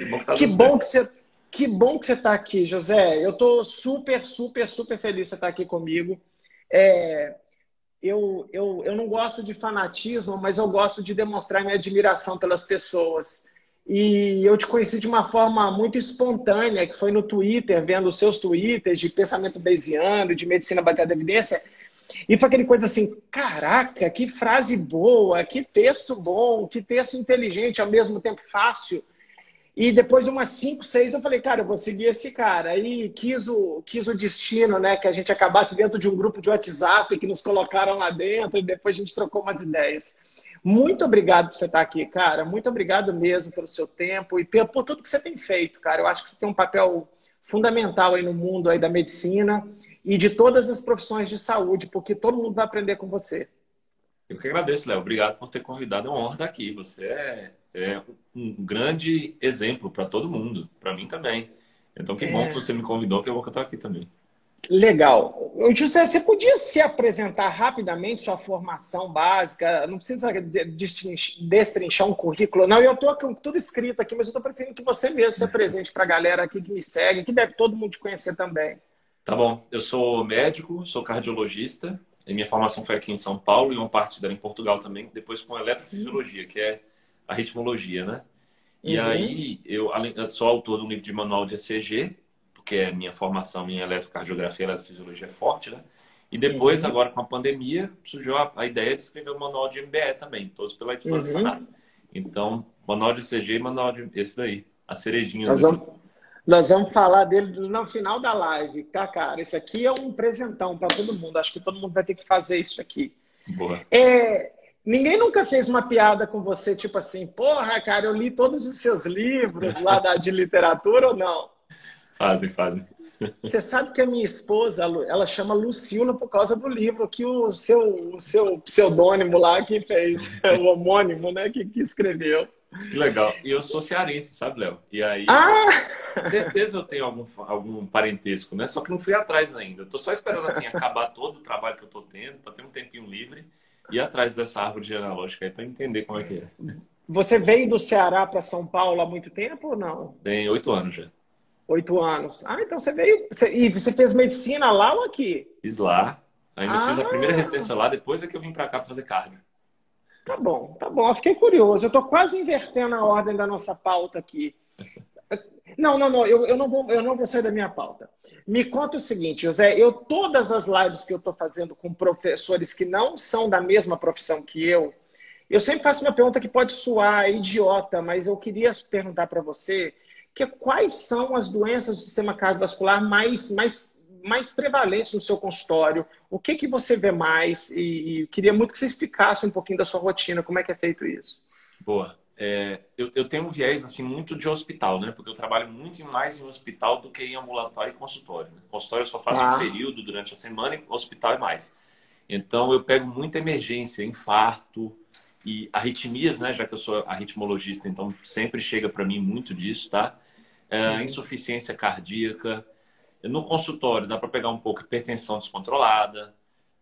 Que bom que, tá que, bom que você que bom que você está aqui, José. Eu estou super, super, super feliz de você estar aqui comigo. É, eu, eu, eu não gosto de fanatismo, mas eu gosto de demonstrar minha admiração pelas pessoas. E eu te conheci de uma forma muito espontânea, que foi no Twitter, vendo os seus twitters de pensamento bayesiano, de medicina baseada em evidência. E foi aquele coisa assim, caraca, que frase boa, que texto bom, que texto inteligente, ao mesmo tempo fácil. E depois de umas 5, 6, eu falei, cara, eu vou seguir esse cara. Aí quis o, quis o destino, né? Que a gente acabasse dentro de um grupo de WhatsApp que nos colocaram lá dentro e depois a gente trocou umas ideias. Muito obrigado por você estar aqui, cara. Muito obrigado mesmo pelo seu tempo e por tudo que você tem feito, cara. Eu acho que você tem um papel fundamental aí no mundo aí da medicina e de todas as profissões de saúde, porque todo mundo vai aprender com você. Eu que agradeço, Léo. Obrigado por ter convidado. É uma honra estar aqui. Você é, é um grande exemplo para todo mundo, para mim também. Então, que é... bom que você me convidou, que eu vou estar aqui também. Legal. José, você podia se apresentar rapidamente sua formação básica? Não precisa destrinchar um currículo, não. Eu estou com tudo escrito aqui, mas eu estou preferindo que você mesmo se apresente para a galera aqui que me segue, que deve todo mundo te conhecer também. Tá bom. Eu sou médico, sou cardiologista. E minha formação foi aqui em São Paulo e uma parte dela em Portugal também. Depois com eletrofisiologia, que é a ritmologia, né? E uhum. aí eu, eu sou autor do livro de manual de ECG, porque é minha formação, minha eletrocardiografia e eletrofisiologia é forte, né? E depois, uhum. agora com a pandemia, surgiu a, a, ideia de escrever o um manual de MBE também, todos pela editora uhum. Então, manual de ECG e manual de esse daí, a cerejinha. Nós vamos, nós vamos falar dele no final da live, tá, cara? Esse aqui é um presentão para todo mundo. Acho que todo mundo vai ter que fazer isso aqui. Boa. É, ninguém nunca fez uma piada com você, tipo assim, porra, cara, eu li todos os seus livros lá da, de literatura ou não? Fazem, fazem. Você sabe que a minha esposa, ela chama Lucila por causa do livro que o seu, o seu pseudônimo lá que fez, o homônimo, né, que, que escreveu. Que legal. E eu sou cearense, sabe, Léo? E aí, ah! certeza eu tenho algum, algum parentesco, né? Só que não fui atrás ainda. Eu tô só esperando, assim, acabar todo o trabalho que eu tô tendo, para ter um tempinho livre ir atrás dessa árvore genealógica aí para entender como é que é. Você veio do Ceará para São Paulo há muito tempo ou não? Tem oito anos já. Oito anos. Ah, então você veio. Você, e você fez medicina lá ou aqui? Fiz lá. Ainda ah. fiz a primeira residência lá, depois é que eu vim para cá para fazer cardio. Tá bom, tá bom. Eu fiquei curioso. Eu estou quase invertendo a ordem da nossa pauta aqui. Não, não, não. Eu, eu, não, vou, eu não vou sair da minha pauta. Me conta o seguinte, José. Eu, todas as lives que eu estou fazendo com professores que não são da mesma profissão que eu, eu sempre faço uma pergunta que pode soar idiota, mas eu queria perguntar para você que quais são as doenças do sistema cardiovascular mais, mais, mais prevalentes no seu consultório? O que, que você vê mais? E, e queria muito que você explicasse um pouquinho da sua rotina, como é que é feito isso. Boa. É, eu, eu, tenho um viés assim muito de hospital, né? Porque eu trabalho muito mais em hospital do que em ambulatório e consultório. Né? Consultório eu só faço ah. um período durante a semana e hospital é mais. Então eu pego muita emergência, infarto e arritmias, né? Já que eu sou arritmologista, então sempre chega para mim muito disso, tá? É, uhum. Insuficiência cardíaca. No consultório dá para pegar um pouco hipertensão descontrolada.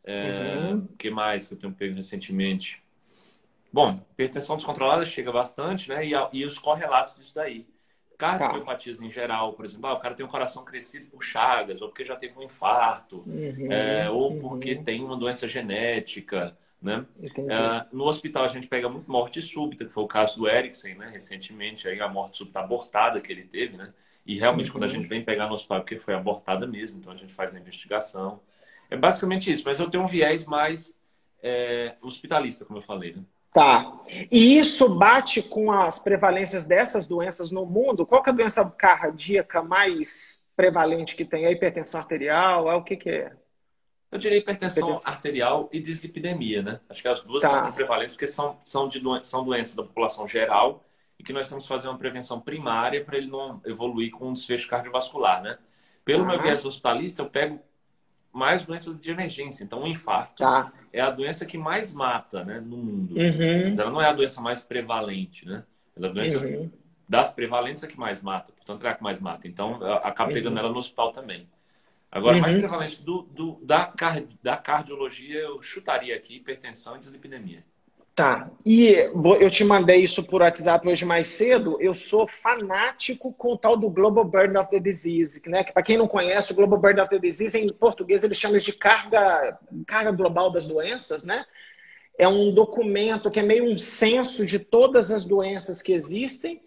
É, uhum. O que mais que eu tenho pego recentemente? Bom, hipertensão descontrolada chega bastante, né? E, e os correlatos disso daí. Cardiopatias tá. em geral, por exemplo, ah, o cara tem um coração crescido por chagas, ou porque já teve um infarto, uhum. é, ou uhum. porque tem uma doença genética. Né? Uh, no hospital a gente pega muito morte súbita, que foi o caso do Eriksen, né? Recentemente aí a morte súbita abortada que ele teve, né? E realmente uhum. quando a uhum. gente vem pegar no hospital porque foi abortada mesmo, então a gente faz a investigação. É basicamente isso, mas eu tenho um viés mais é, hospitalista, como eu falei, né? Tá. E isso bate com as prevalências dessas doenças no mundo? Qual é a doença cardíaca mais prevalente que tem? É a hipertensão arterial? É o que, que é? Eu diria hipertensão, hipertensão, arterial e dislipidemia, né? Acho que as duas tá. são prevalentes porque são, são, de doen são doenças da população geral e que nós temos que fazer uma prevenção primária para ele não evoluir com um desfecho cardiovascular, né? Pelo meu viés hospitalista, eu pego mais doenças de emergência. Então, o infarto tá. é a doença que mais mata né, no mundo. Uhum. Mas ela não é a doença mais prevalente, né? Ela é a doença uhum. das prevalentes é que mais mata. Portanto, é a que mais mata. Então, acaba pegando uhum. ela no hospital também. Agora, uhum. mais prevalente do, do, da, da cardiologia, eu chutaria aqui hipertensão e dislipidemia. Tá. E eu te mandei isso por WhatsApp hoje mais cedo. Eu sou fanático com o tal do Global Burden of the Disease, né? Que para quem não conhece, o Global Burden of the Disease em português eles chamam de carga, carga global das doenças, né? É um documento que é meio um censo de todas as doenças que existem.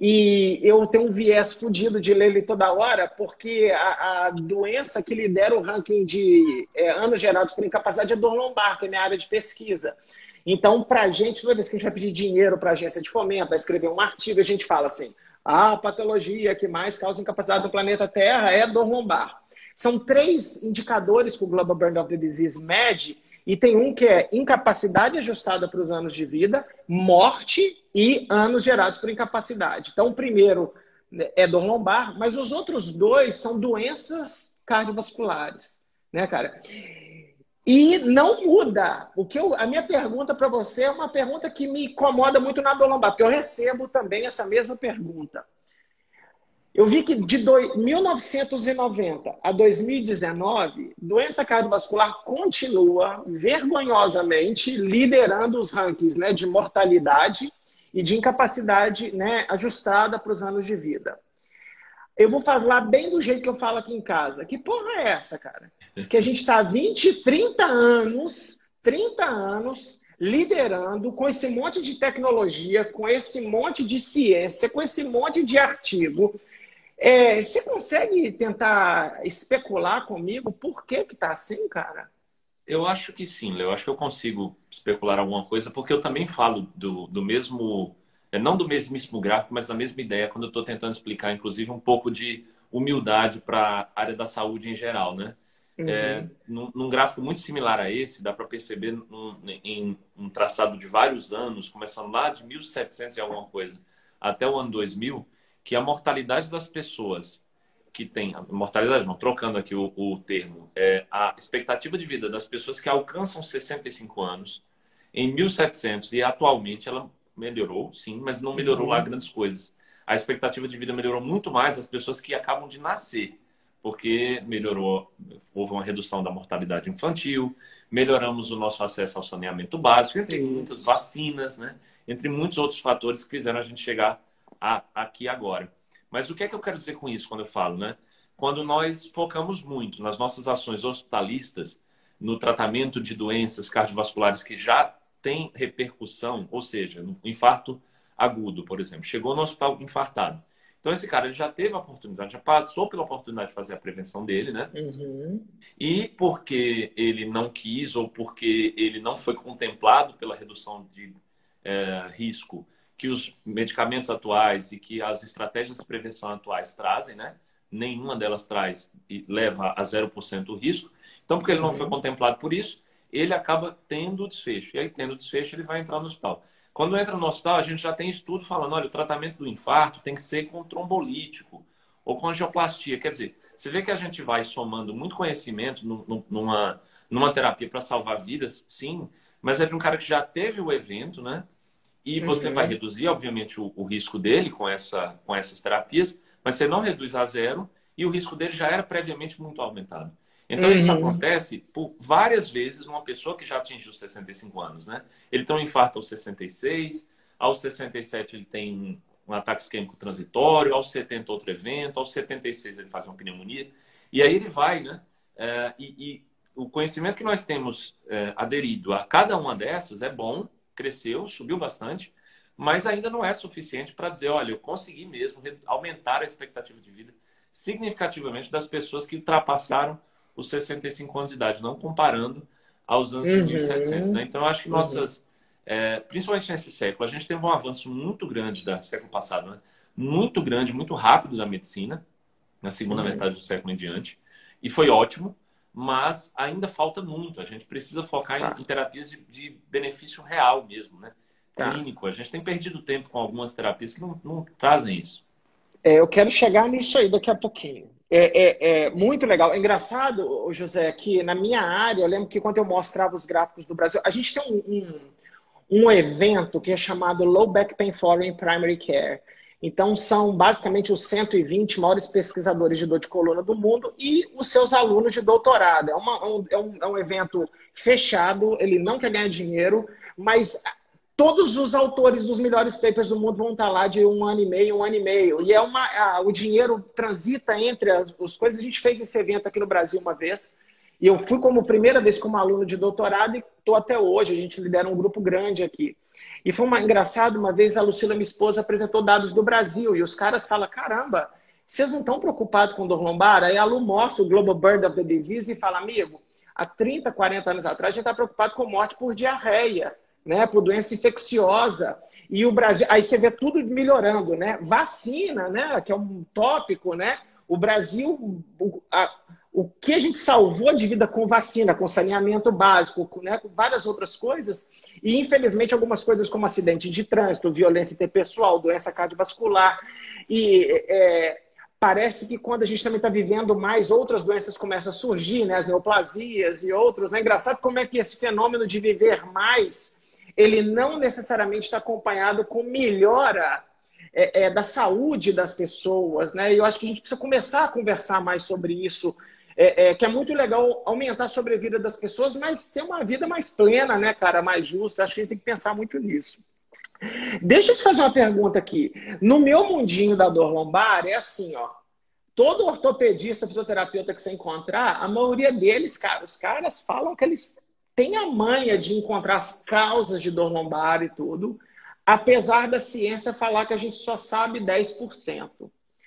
E eu tenho um viés fudido de ler ele toda hora, porque a, a doença que lidera o ranking de é, anos gerados por incapacidade é dor lombar, que é minha área de pesquisa. Então, para a gente, toda vez que a gente vai pedir dinheiro para a agência de fomento, vai escrever um artigo, a gente fala assim: a patologia que mais causa incapacidade no planeta Terra é dor lombar. São três indicadores que o Global Burden of the Disease mede, e tem um que é incapacidade ajustada para os anos de vida, morte e anos gerados por incapacidade. Então, o primeiro é dor lombar, mas os outros dois são doenças cardiovasculares, né, cara? E não muda. O que eu, a minha pergunta para você é uma pergunta que me incomoda muito na dor lombar, porque eu recebo também essa mesma pergunta. Eu vi que de do, 1990 a 2019, doença cardiovascular continua vergonhosamente liderando os rankings né, de mortalidade e de incapacidade né, ajustada para os anos de vida. Eu vou falar bem do jeito que eu falo aqui em casa. Que porra é essa, cara? Que a gente está 20, 30 anos, 30 anos liderando com esse monte de tecnologia, com esse monte de ciência, com esse monte de artigo. É, você consegue tentar especular comigo por que que tá assim, cara? Eu acho que sim, Léo. Eu acho que eu consigo especular alguma coisa, porque eu também falo do, do mesmo não do mesmíssimo gráfico, mas da mesma ideia, quando eu estou tentando explicar, inclusive, um pouco de humildade para a área da saúde em geral, né? Uhum. É, num, num, gráfico muito similar a esse, dá para perceber num, em um traçado de vários anos, começando lá de 1700 e alguma coisa até o ano 2000, que a mortalidade das pessoas que têm, mortalidade não, trocando aqui o, o termo, é a expectativa de vida das pessoas que alcançam 65 anos, em 1700 e atualmente ela melhorou, sim, mas não melhorou uhum. lá grandes coisas. A expectativa de vida melhorou muito mais as pessoas que acabam de nascer, porque melhorou, houve uma redução da mortalidade infantil, melhoramos o nosso acesso ao saneamento básico, entre muitas vacinas, né? entre muitos outros fatores que fizeram a gente chegar a, aqui agora. Mas o que é que eu quero dizer com isso quando eu falo, né? Quando nós focamos muito nas nossas ações hospitalistas, no tratamento de doenças cardiovasculares que já tem repercussão, ou seja, no infarto agudo, por exemplo, chegou no hospital infartado. Então esse cara ele já teve a oportunidade, já passou pela oportunidade de fazer a prevenção dele, né? Uhum. E porque ele não quis ou porque ele não foi contemplado pela redução de é, risco que os medicamentos atuais e que as estratégias de prevenção atuais trazem, né? Nenhuma delas traz e leva a 0% o risco. Então, porque ele não uhum. foi contemplado por isso, ele acaba tendo desfecho. E aí, tendo desfecho, ele vai entrar no hospital. Quando entra no hospital, a gente já tem estudo falando, olha, o tratamento do infarto tem que ser com trombolítico ou com angioplastia. Quer dizer, você vê que a gente vai somando muito conhecimento numa, numa terapia para salvar vidas, sim, mas é de um cara que já teve o evento, né? E você uhum. vai reduzir, obviamente, o, o, risco dele com, essa, com essas terapias, mas você não reduz a zero e o risco dele já era previamente muito aumentado. Então, uhum. isso acontece por várias vezes numa pessoa que já atingiu 65 anos, né? Ele tem um infarto aos 66, aos 67 ele tem um ataque isquêmico transitório, aos 70 outro evento, aos 76 ele faz uma pneumonia. E aí ele vai, né? É, e, e, o conhecimento que nós temos é, aderido a cada uma dessas é bom, cresceu, subiu bastante, mas ainda não é suficiente para dizer, olha, eu consegui mesmo aumentar a expectativa de vida significativamente das pessoas que ultrapassaram os 65 anos de idade, não comparando aos anos uhum. de 1700. Né? Então, eu acho que uhum. nossas, uhum. é, principalmente nesse século, a gente teve um avanço muito grande do século passado, né? muito grande, muito rápido da medicina, na segunda uhum. metade do século em diante, e foi ótimo, mas ainda falta muito. A gente precisa focar tá. em, em, terapias de, de, benefício real mesmo, né? Tá. Clínico. A gente tem perdido tempo com algumas terapias que não, não trazem isso. É, eu quero chegar nisso aí daqui a pouquinho. É, é, é, muito legal. É engraçado, José, que na minha área, eu lembro que quando eu mostrava os gráficos do Brasil, a gente tem um, um, um evento que é chamado Low Back Pain Forum Primary Care. Então, são basicamente os 120 maiores pesquisadores de dor de coluna do mundo e os seus alunos de doutorado. É, uma, um, é, um, é um evento fechado, ele não quer ganhar dinheiro, mas todos os autores dos melhores papers do mundo vão estar lá de um ano e meio, um ano e meio. E é uma, a, o dinheiro transita entre as, as, coisas. A gente fez esse evento aqui no Brasil uma vez. E eu fui como primeira vez como aluno de doutorado e estou até hoje. A gente lidera um grupo grande aqui. E foi uma, engraçado, uma vez a Lucila, minha esposa, apresentou dados do Brasil. E os caras falam, caramba, vocês não estão preocupados com dor lombar? Aí a Lu mostra o Global Burden of the Disease e fala, amigo, há 30, 40 anos atrás a gente está preocupado com morte por diarreia, né? por doença infecciosa. E o Brasil, aí você vê tudo melhorando, né? Vacina, né? Que é um tópico, né? O Brasil, a, o que a gente salvou de vida com vacina, com saneamento básico, com, né, com várias outras coisas, e infelizmente algumas coisas como acidente de trânsito, violência interpessoal, doença cardiovascular, e é, parece que quando a gente também está vivendo mais, outras doenças começam a surgir, né, as neoplasias e outros. Né? Engraçado como é que esse fenômeno de viver mais, ele não necessariamente está acompanhado com melhora é, é, da saúde das pessoas, né? E eu acho que a gente precisa começar a conversar mais sobre isso é, é, que é muito legal aumentar a sobrevida das pessoas, mas ter uma vida mais plena, né, cara, mais justa. Acho que a gente tem que pensar muito nisso. Deixa eu te fazer uma pergunta aqui. No meu mundinho da dor lombar, é assim, ó. Todo ortopedista, fisioterapeuta que você encontrar, a maioria deles, cara, os caras falam que eles têm a manha de encontrar as causas de dor lombar e tudo, apesar da ciência falar que a gente só sabe 10%.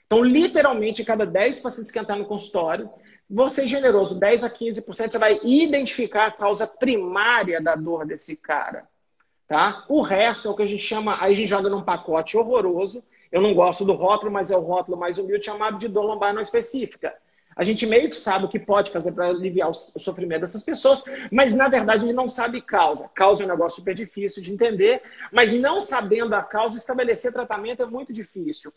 Então, literalmente, cada 10 pacientes que entrar no consultório, você generoso, 10 a 15%, você vai identificar a causa primária da dor desse cara. Tá? O resto é o que a gente chama, aí a gente joga num pacote horroroso. Eu não gosto do rótulo, mas é o rótulo mais humilde chamado de dor lombar não específica. A gente meio que sabe o que pode fazer para aliviar o sofrimento dessas pessoas, mas na verdade a gente não sabe causa. Causa é um negócio super difícil de entender, mas não sabendo a causa, estabelecer tratamento é muito difícil.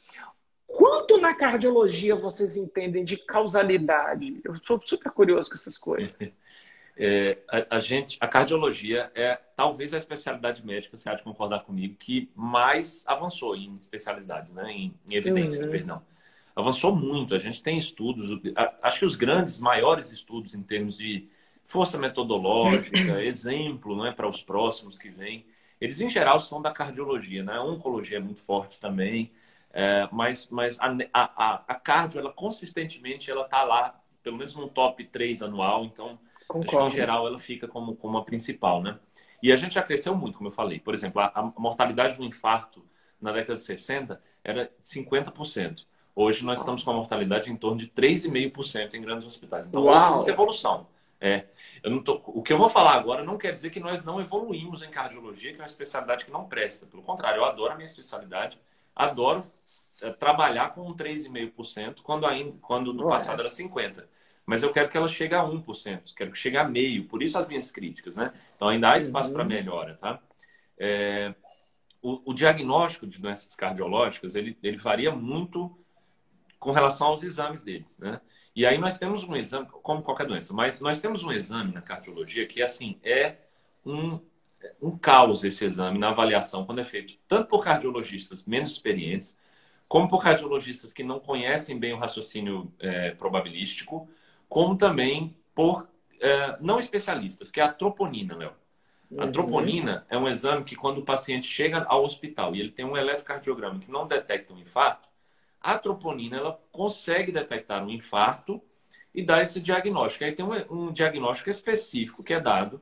Quanto na cardiologia vocês entendem de causalidade? Eu sou super curioso com essas coisas. É, a, a, gente, a cardiologia é talvez a especialidade médica, você há de concordar comigo, que mais avançou em especialidades, né? em, em evidência, uhum. perdão. Avançou muito. A gente tem estudos, acho que os grandes, maiores estudos em termos de força metodológica, exemplo né, para os próximos que vêm, eles em geral são da cardiologia, né? A oncologia é muito forte também. É, mas mas a, a, a cardio, ela consistentemente, ela tá lá, pelo menos no top 3 anual, então, acho que, em geral, ela fica como, como a principal, né? E a gente já cresceu muito, como eu falei. Por exemplo, a, a mortalidade do infarto na década de 60 era 50%. Hoje nós estamos com a mortalidade em torno de 3,5% em grandes hospitais. Então, Uau. houve muita evolução. É, tô, o que eu vou falar agora não quer dizer que nós não evoluímos em cardiologia, que é uma especialidade que não presta. Pelo contrário, eu adoro a minha especialidade, adoro é, trabalhar com 3,5%, quando ainda quando no passado era 50%. Mas eu quero que ela chegue a 1%, quero que chegue a meio, por isso as minhas críticas, né? Então ainda há espaço uhum. para melhora, tá? É, o, o, diagnóstico de doenças cardiológicas, ele, ele varia muito com relação aos exames deles, né? E aí nós temos um exame, como qualquer doença, mas nós temos um exame na cardiologia que, assim, é um, um caos esse exame na avaliação quando é feito tanto por cardiologistas menos experientes, como por cardiologistas que não conhecem bem o raciocínio é, probabilístico, como também por é, não especialistas, que é a troponina, Léo. A uhum. troponina é um exame que quando o paciente chega ao hospital e ele tem um eletrocardiograma que não detecta um infarto, a troponina ela consegue detectar um infarto e dar esse diagnóstico. Aí tem um, um diagnóstico específico que é dado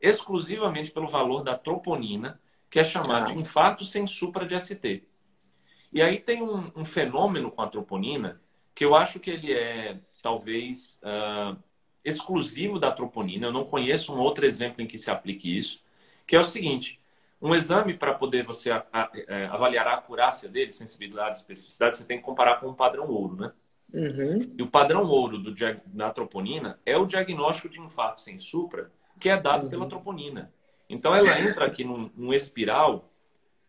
exclusivamente pelo valor da troponina, que é chamado de infarto sem supra de ST. E aí tem um, um, fenômeno com a troponina que eu acho que ele é talvez uh, exclusivo da troponina. Eu não conheço um outro exemplo em que se aplique isso, que é o seguinte: um exame para poder você a, a, a, é, avaliar a acurácia dele, sensibilidade, especificidade, você tem que comparar com o padrão ouro, né? Uhum. E o padrão ouro do, da troponina é o diagnóstico de infarto sem supra, que é dado uhum. pela troponina. Então ela entra aqui num, num espiral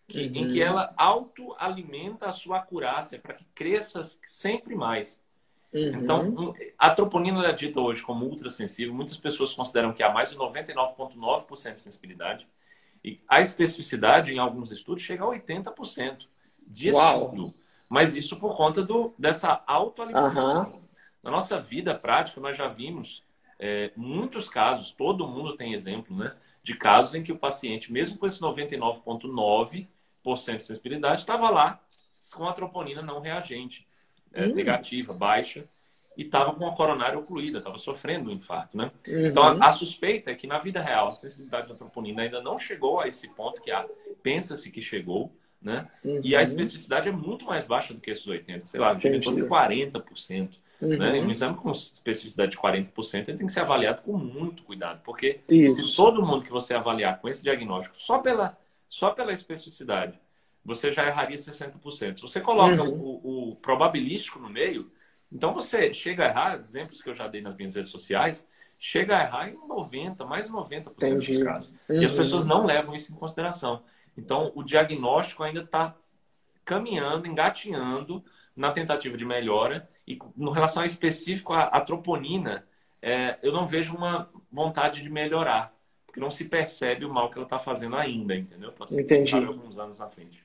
que, uhum. em que uhum. ela autoalimenta a sua acurácia para que cresça sempre mais. Uhum. Então, a troponina é dita hoje como ultrassensível. Muitas pessoas consideram que há mais de 99,9% de sensibilidade. E a especificidade, em alguns estudos, chega a 80% de estudo. Mas isso por conta do, dessa autoalimentação. Uhum. Na nossa vida prática, nós já vimos é, muitos casos, todo mundo tem exemplo, né? de casos em que o paciente, mesmo com esse 99,9% de sensibilidade, estava lá com a troponina não reagente, é, hum. negativa, baixa, e estava com a coronária ocluída, estava sofrendo um infarto, né? Uhum. Então, a, a, suspeita é que na vida real a sensibilidade da troponina ainda não chegou a esse ponto que pensa-se que chegou, né? Uhum. E a especificidade é muito mais baixa do que esses 80%, sei lá, em torno de 40%. Uhum. Né? Um exame com especificidade de 40% ele tem que ser avaliado com muito cuidado, porque Isso. se todo mundo que você avaliar com esse diagnóstico só pela, só pela especificidade, você já erraria 60%. Se você coloca uhum. o, o probabilístico no meio, então você chega a errar, exemplos que eu já dei nas minhas redes sociais, chega a errar em 90%, mais de 90% Entendi. dos casos. Uhum. E as pessoas não levam isso em consideração. Então, o diagnóstico ainda está caminhando, engatinhando na tentativa de melhora. E no relação a específico à, troponina, é, eu não vejo uma vontade de melhorar, porque não se percebe o mal que ela está fazendo ainda, entendeu? Pode ser Entendi. alguns anos na frente.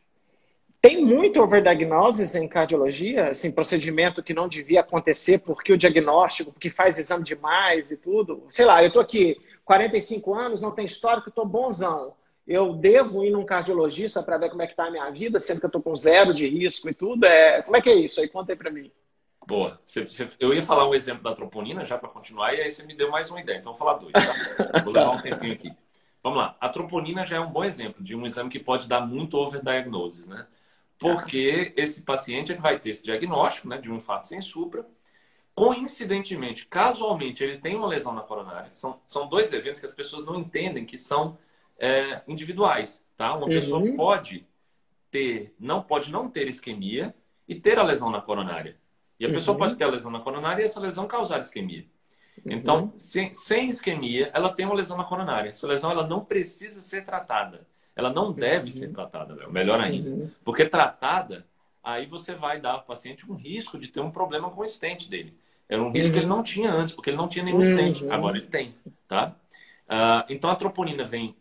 Tem muito overdiagnosis em cardiologia, assim, procedimento que não devia acontecer porque o diagnóstico, porque faz exame demais e tudo. Sei lá, eu estou aqui 45 anos, não tem histórico, estou bonzão eu devo ir num cardiologista para ver como é que está a minha vida, sendo que eu estou com zero de risco e tudo. É... Como é que é isso? Aí conta aí para mim. Boa. Eu ia falar um exemplo da troponina já para continuar, e aí você me deu mais uma ideia. Então, vou falar dois. Tá? Vou levar um tempinho aqui. Vamos lá. A troponina já é um bom exemplo de um exame que pode dar muito overdiagnosis, né? Porque esse paciente ele vai ter esse diagnóstico né, de um infarto sem supra. Coincidentemente, casualmente, ele tem uma lesão na coronária. São, são dois eventos que as pessoas não entendem que são é, individuais, tá? Uma uhum. pessoa pode ter, não pode não ter isquemia e ter a lesão na coronária. E a uhum. pessoa pode ter a lesão na coronária e essa lesão causar isquemia. Uhum. Então, sem, sem, isquemia, ela tem uma lesão na coronária. Essa lesão ela não precisa ser tratada. Ela não deve uhum. ser tratada, Léo. melhor ainda. Uhum. Porque tratada, aí você vai dar ao paciente um risco de ter um problema com o estente dele. Era um risco que ele uhum. não tinha antes, porque ele não tinha nenhum estente. Agora ele tem, tá? Uh, então a troponina vem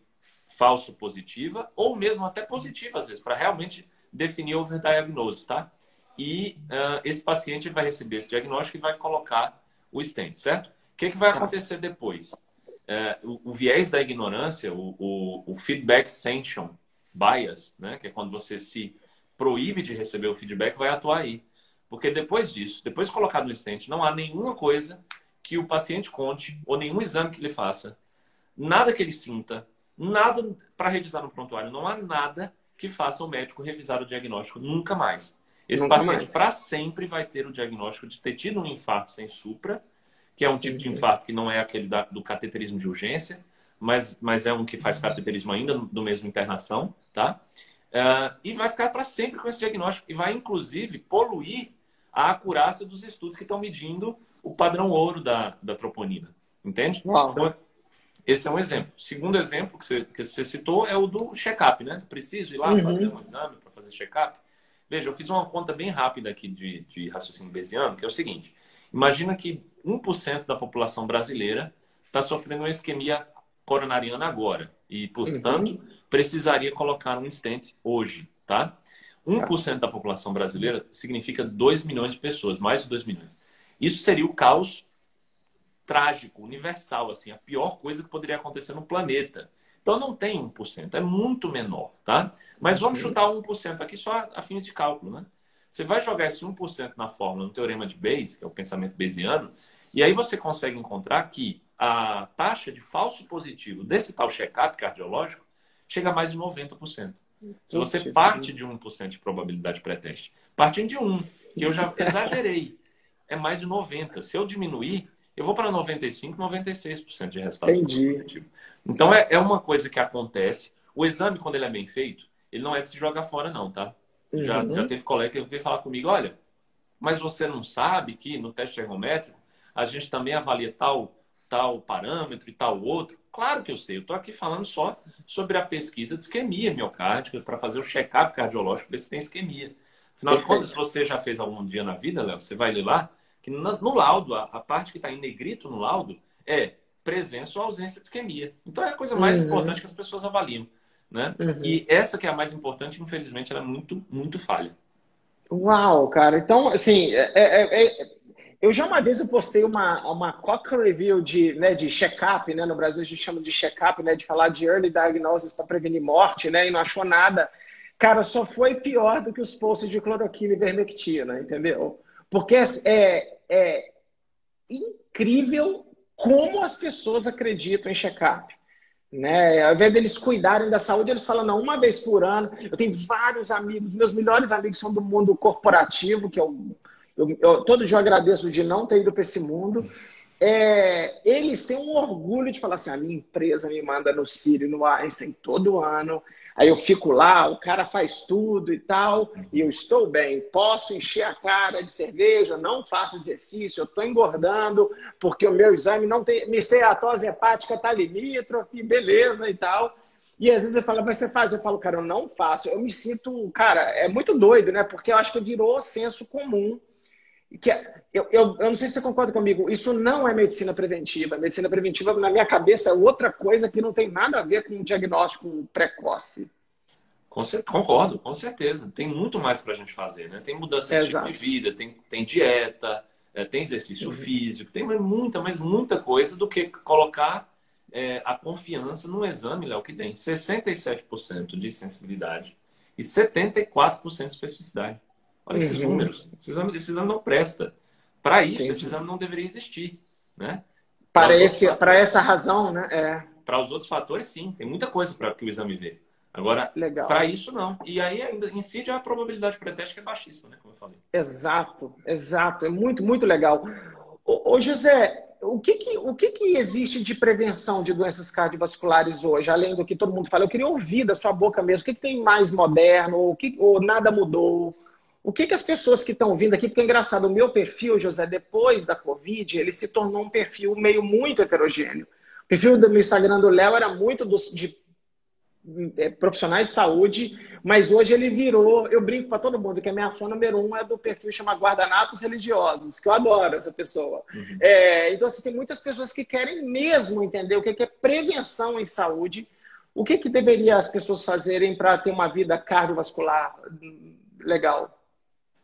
falso positiva, ou mesmo até positiva, às vezes, para realmente definir o overdiagnose, tá? E uh, esse paciente vai receber esse diagnóstico e vai colocar o stent, certo? O que, que vai tá. acontecer depois? Uh, o, o, viés da ignorância, o, o, o, feedback sanction bias, né, que é quando você se proíbe de receber o feedback, vai atuar aí. Porque depois disso, depois de colocado no stent, não há nenhuma coisa que o paciente conte, ou nenhum exame que ele faça, nada que ele sinta, Nada para revisar no prontuário. Não há nada que faça o médico revisar o diagnóstico nunca mais. Esse nunca paciente para sempre vai ter o diagnóstico de ter tido um infarto sem supra, que é um tipo de infarto que não é aquele da, do cateterismo de urgência, mas, mas é um que faz cateterismo ainda do mesmo internação, tá? Uh, e vai ficar para sempre com esse diagnóstico e vai inclusive poluir a acurácia dos estudos que estão medindo o padrão ouro da, da troponina, entende? Uau. Então, esse é um exemplo. Segundo exemplo que você, que você citou é o do check-up, né? Preciso ir lá uhum. fazer um exame para fazer check-up. Veja, eu fiz uma conta bem rápida aqui de, de raciocínio bayesiano, que é o seguinte. Imagina que 1% da população brasileira está sofrendo uma isquemia coronariana agora. E, portanto, uhum. precisaria colocar um stent hoje, tá? 1% da população brasileira significa 2 milhões de pessoas, mais de 2 milhões. Isso seria o caos trágico, universal, assim, a pior coisa que poderia acontecer no planeta. Então não tem 1%, é muito menor, tá? Mas vamos uhum. chutar 1% aqui só a fins de cálculo, né? Você vai jogar esse 1% na fórmula, no teorema de Bayes, que é o pensamento bayesiano, e aí você consegue encontrar que a taxa de falso positivo desse tal check-up cardiológico chega a mais de 90%. Se você parte de 1% de probabilidade pré-teste, partindo de 1, que eu já exagerei, é mais de 90%. Se eu diminuir, eu vou para 95%, 96% de resultado positivo. Então, é, é uma coisa que acontece. O exame, quando ele é bem feito, ele não é de se jogar fora, não, tá? Uhum. Já, já teve colega que veio falar comigo, olha, mas você não sabe que no teste ergométrico a gente também avalia tal, tal parâmetro e tal outro? Claro que eu sei. Eu estou aqui falando só sobre a pesquisa de isquemia miocárdica para fazer o check-up cardiológico, ver se tem isquemia. Afinal de contas, se você já fez algum dia na vida, Léo, você vai ler lá, que no laudo, a, parte que está em negrito no laudo é presença ou ausência de isquemia. Então é a coisa mais uhum. importante que as pessoas avaliam. Né? Uhum. E essa que é a mais importante, infelizmente, ela é muito, muito falha. Uau, cara. Então, assim, é, é, é, eu já uma vez eu postei uma, uma Cochrane Review de, né, de check-up, né? No Brasil a gente chama de check-up, né? De falar de early diagnosis para prevenir morte, né? E não achou nada. Cara, só foi pior do que os posts de cloroquina e vermectina, entendeu? Porque é, é incrível como as pessoas acreditam em check-up. Né? Ao invés deles cuidarem da saúde, eles falam, não, uma vez por ano. Eu tenho vários amigos, meus melhores amigos são do mundo corporativo, que eu eu, eu, todo dia eu agradeço de não ter ido para esse mundo. É, eles têm um orgulho de falar assim: a minha empresa me manda no Sírio, no Einstein todo ano. Aí eu fico lá, o cara faz tudo e tal, e eu estou bem. Posso encher a cara de cerveja, não faço exercício, eu estou engordando, porque o meu exame não tem. Minha esteatose hepática está limítrofe, beleza e tal. E às vezes eu falo, mas você faz? Eu falo, cara, eu não faço. Eu me sinto, cara, é muito doido, né? Porque eu acho que virou senso comum que é, eu, eu, eu, não sei se você concorda comigo, isso não é medicina preventiva. Medicina preventiva, na minha cabeça, é outra coisa que não tem nada a ver com um diagnóstico precoce. Com, concordo, com certeza. Tem muito mais para a gente fazer, né? Tem mudança de tipo de vida, tem, tem dieta, é, tem exercício uhum. físico, tem muita, mas muita coisa do que colocar é, a confiança no exame, Léo, que tem 67% de sensibilidade e 74% de especificidade. Olha esses uhum. números. Esse exame, esse exame não presta. Para isso, Entendi. esse exame não deveria existir. Né? Para, esse, para essa razão, né? É. Para os outros fatores, sim. Tem muita coisa para que o exame vê. Agora, para isso, não. E aí, ainda incide a probabilidade pré-teste que é baixíssima, né? Como eu falei. Exato, exato. É muito, muito legal. Ô, ô José, o, que, que, o que, que existe de prevenção de doenças cardiovasculares hoje, além do que todo mundo fala? Eu queria ouvir da sua boca mesmo. O que, que tem mais moderno? O que, ou nada mudou? O que, que as pessoas que estão vindo aqui, porque é engraçado, o meu perfil, José, depois da Covid, ele se tornou um perfil meio muito heterogêneo. O perfil do meu Instagram do Léo era muito dos, de é, profissionais de saúde, mas hoje ele virou, eu brinco para todo mundo, que a minha fã número um é do perfil chama Guardanapos Religiosos, que eu adoro essa pessoa. Uhum. É, então, assim, tem muitas pessoas que querem mesmo entender o que é prevenção em saúde, o que, que deveria as pessoas fazerem para ter uma vida cardiovascular legal.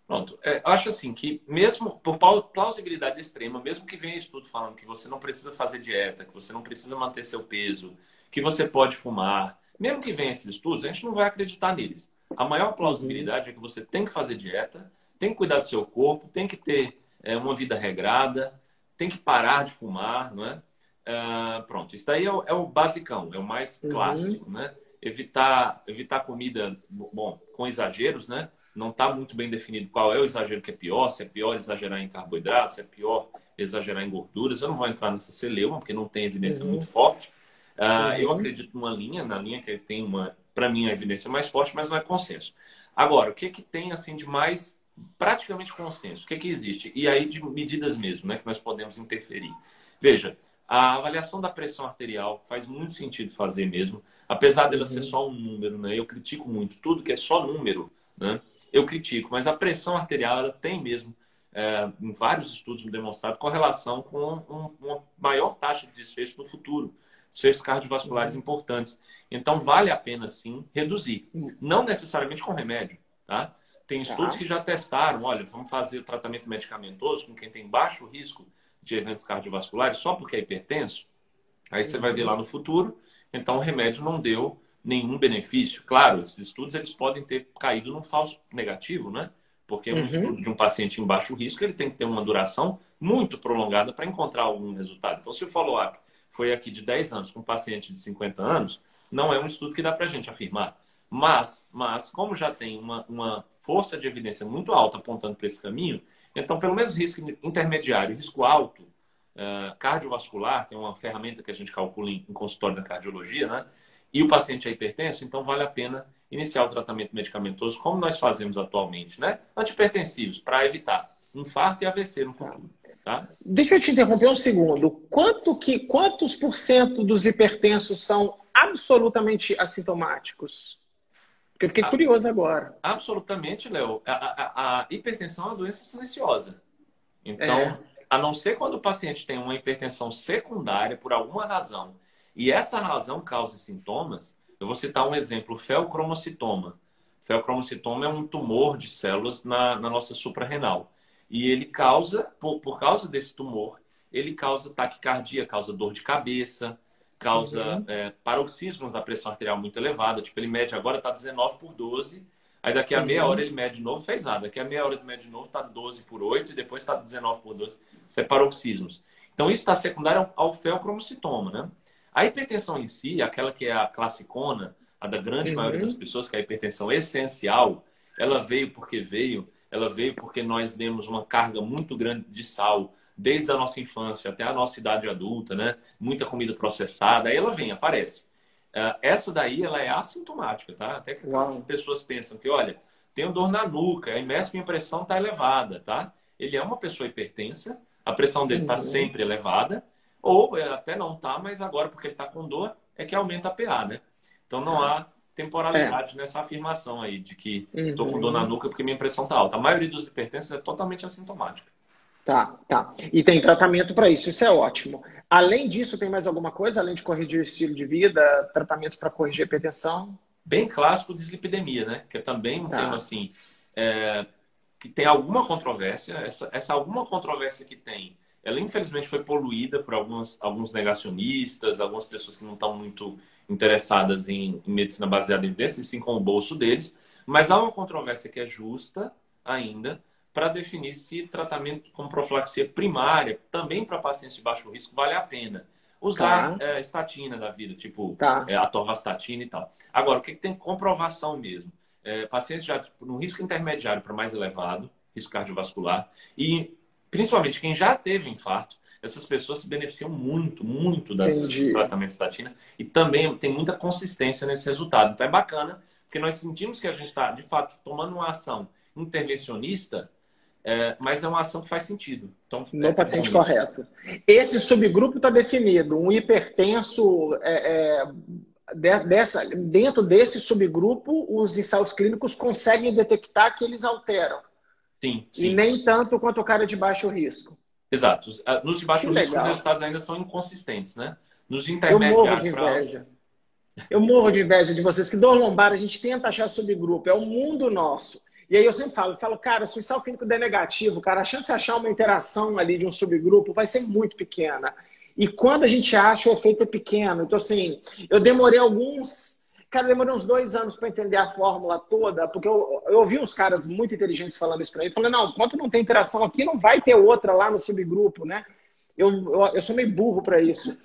Pronto. É, acho assim que, mesmo por plausibilidade extrema, mesmo que venha estudo falando que você não precisa fazer dieta, que você não precisa manter seu peso, que você pode fumar, mesmo que venha esses estudos, a gente não vai acreditar neles. A maior plausibilidade é que você tem que fazer dieta, tem que cuidar do seu corpo, tem que ter é, uma vida regrada, tem que parar de fumar, não é? Uh, pronto, isso daí é o, é o, basicão, é o mais uhum. clássico, né? Evitar, evitar comida, bom, com exageros, né? Não está muito bem definido qual é o exagero que é pior, se é pior exagerar em carboidratos, se é pior exagerar em gorduras. Eu não vou entrar nessa celeuma, porque não tem evidência uhum. muito forte. Uh, uhum. Eu acredito numa linha, na linha que tem uma, para mim, a evidência mais forte, mas não é consenso. Agora, o que, que tem assim de mais praticamente consenso? O que, que existe? E aí de medidas mesmo, né, que nós podemos interferir. Veja, a avaliação da pressão arterial faz muito sentido fazer mesmo, apesar dela uhum. ser só um número, né? Eu critico muito tudo que é só número, né? Eu critico, mas a pressão arterial ela tem mesmo, é, em vários estudos demonstrado, correlação com um, uma maior taxa de desfecho no futuro, desfechos cardiovasculares uhum. importantes. Então, vale a pena, sim, reduzir. Não necessariamente com remédio, tá? Tem estudos tá. que já testaram, olha, vamos fazer tratamento medicamentoso com quem tem baixo risco de eventos cardiovasculares só porque é hipertenso. Aí você vai ver lá no futuro, então o remédio não deu nenhum benefício. Claro, esses estudos eles podem ter caído num falso negativo, né? Porque um uhum. estudo de um paciente em baixo risco ele tem que ter uma duração muito prolongada para encontrar algum resultado. Então, se o follow-up foi aqui de 10 anos com um paciente de 50 anos, não é um estudo que dá para a gente afirmar. Mas, mas, como já tem uma, uma força de evidência muito alta apontando para esse caminho, então, pelo menos risco intermediário, risco alto, uh, cardiovascular, que é uma ferramenta que a gente calcula em, em consultório da cardiologia, né? E o paciente é hipertenso, então vale a pena iniciar o tratamento medicamentoso, como nós fazemos atualmente, né? Antipertensivos, para evitar infarto e AVC no futuro. Tá? Deixa eu te interromper um segundo. Quanto que, quantos por cento dos hipertensos são absolutamente assintomáticos? Porque eu fiquei a, curioso agora. Absolutamente, Léo. A, a, a, hipertensão é uma doença silenciosa. Então, é. a não ser quando o paciente tem uma hipertensão secundária por alguma razão e essa razão causa sintomas. Eu vou citar um exemplo: o felcromocitoma. Felcromocitoma é um tumor de células na, na nossa suprarrenal. E ele causa, por, por causa desse tumor, ele causa taquicardia, causa dor de cabeça, causa uhum. é, paroxismos da pressão arterial muito elevada. Tipo, ele mede agora, está 19 por 12. Aí daqui a uhum. meia hora ele mede de novo, fez nada. Daqui a meia hora ele mede de novo, está 12 por 8 e depois está 19 por 12. Isso é paroxismos. Então, isso está secundário ao feocromocitoma, né? A hipertensão em si, aquela que é a classicona, a da grande uhum. maioria das pessoas, que é a hipertensão essencial, ela veio porque veio, ela veio porque nós demos uma carga muito grande de sal desde a nossa infância até a nossa idade adulta, né? Muita comida processada, aí ela vem, aparece. Uh, essa daí, ela é assintomática, tá? Até que as pessoas pensam que, olha, tenho dor na nuca, a imensa minha pressão está elevada, tá? Ele é uma pessoa hipertensa, a pressão dele está uhum. sempre elevada, ou até não está, mas agora, porque ele está com dor, é que aumenta a PA, né? Então não há temporalidade é. nessa afirmação aí de que estou uhum. com dor na nuca porque minha pressão está alta. A maioria dos hipertensos é totalmente assintomática. Tá, tá. E tem tratamento para isso, isso é ótimo. Além disso, tem mais alguma coisa, além de corrigir o estilo de vida, tratamentos para corrigir a hipertensão? Bem clássico, dislipidemia, né? Que é também um tá. tema assim, é, que tem alguma controvérsia. Essa, essa alguma controvérsia que tem, ela infelizmente foi poluída por alguns, alguns negacionistas, algumas pessoas que não estão muito interessadas em, em medicina baseada em evidência, sim com o bolso deles. Mas há uma controvérsia que é justa ainda para definir se tratamento com profilaxia primária, também para pacientes de baixo risco, vale a pena. Usar tá. é, estatina da vida, tipo tá. é, a torvastatina e tal. Agora, o que, que tem comprovação mesmo? É, pacientes já tipo, no risco intermediário para mais elevado, risco cardiovascular, e principalmente quem já teve infarto, essas pessoas se beneficiam muito, muito das tratamentos de estatina e também tem muita consistência nesse resultado. Então é bacana, porque nós sentimos que a gente está, de fato, tomando uma ação intervencionista, é, mas é uma ação que faz sentido. Então, no é paciente correto. Esse subgrupo está definido, um hipertenso é, é, dessa, dentro desse subgrupo, os ensaios clínicos conseguem detectar que eles alteram. Sim, sim. E nem tanto quanto o cara de baixo risco. Exato. Nos de baixo que risco, legal. os resultados ainda são inconsistentes, né? Nos intermediários. Eu morro de inveja. Pra... Eu morro de inveja de vocês, que dor lombar a gente tenta achar subgrupo, é o mundo nosso. E aí eu sempre falo, falo, cara, se o ensaio clínico der negativo, cara, a chance de achar uma interação ali de um subgrupo vai ser muito pequena. E quando a gente acha, o efeito é pequeno. Então, assim, eu demorei alguns. Cara, demorei uns dois anos para entender a fórmula toda, porque eu, eu ouvi uns caras muito inteligentes falando isso para mim. Falei, não, enquanto não tem interação aqui, não vai ter outra lá no subgrupo, né? Eu, eu, eu sou meio burro para isso.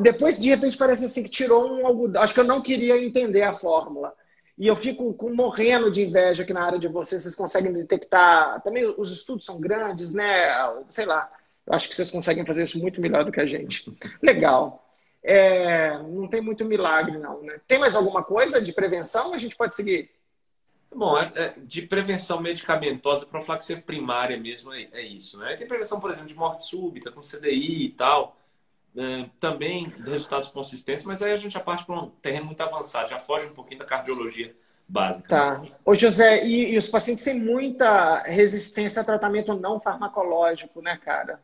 Depois, de repente, parece assim que tirou um algodão. Acho que eu não queria entender a fórmula. E eu fico com, morrendo de inveja aqui na área de vocês. Vocês conseguem detectar. Também os estudos são grandes, né? Sei lá. Eu acho que vocês conseguem fazer isso muito melhor do que a gente. Legal. É, não tem muito milagre, não. Né? Tem mais alguma coisa de prevenção? A gente pode seguir? Bom, é, é, de prevenção medicamentosa, profilaxia primária mesmo é, é isso, né? Tem prevenção, por exemplo, de morte súbita, com CDI e tal é, também resultados consistentes, mas aí a gente já parte para um terreno muito avançado, já foge um pouquinho da cardiologia básica. Tá. Né? Ô, José, e, e, os pacientes têm muita resistência a tratamento não farmacológico, né, cara?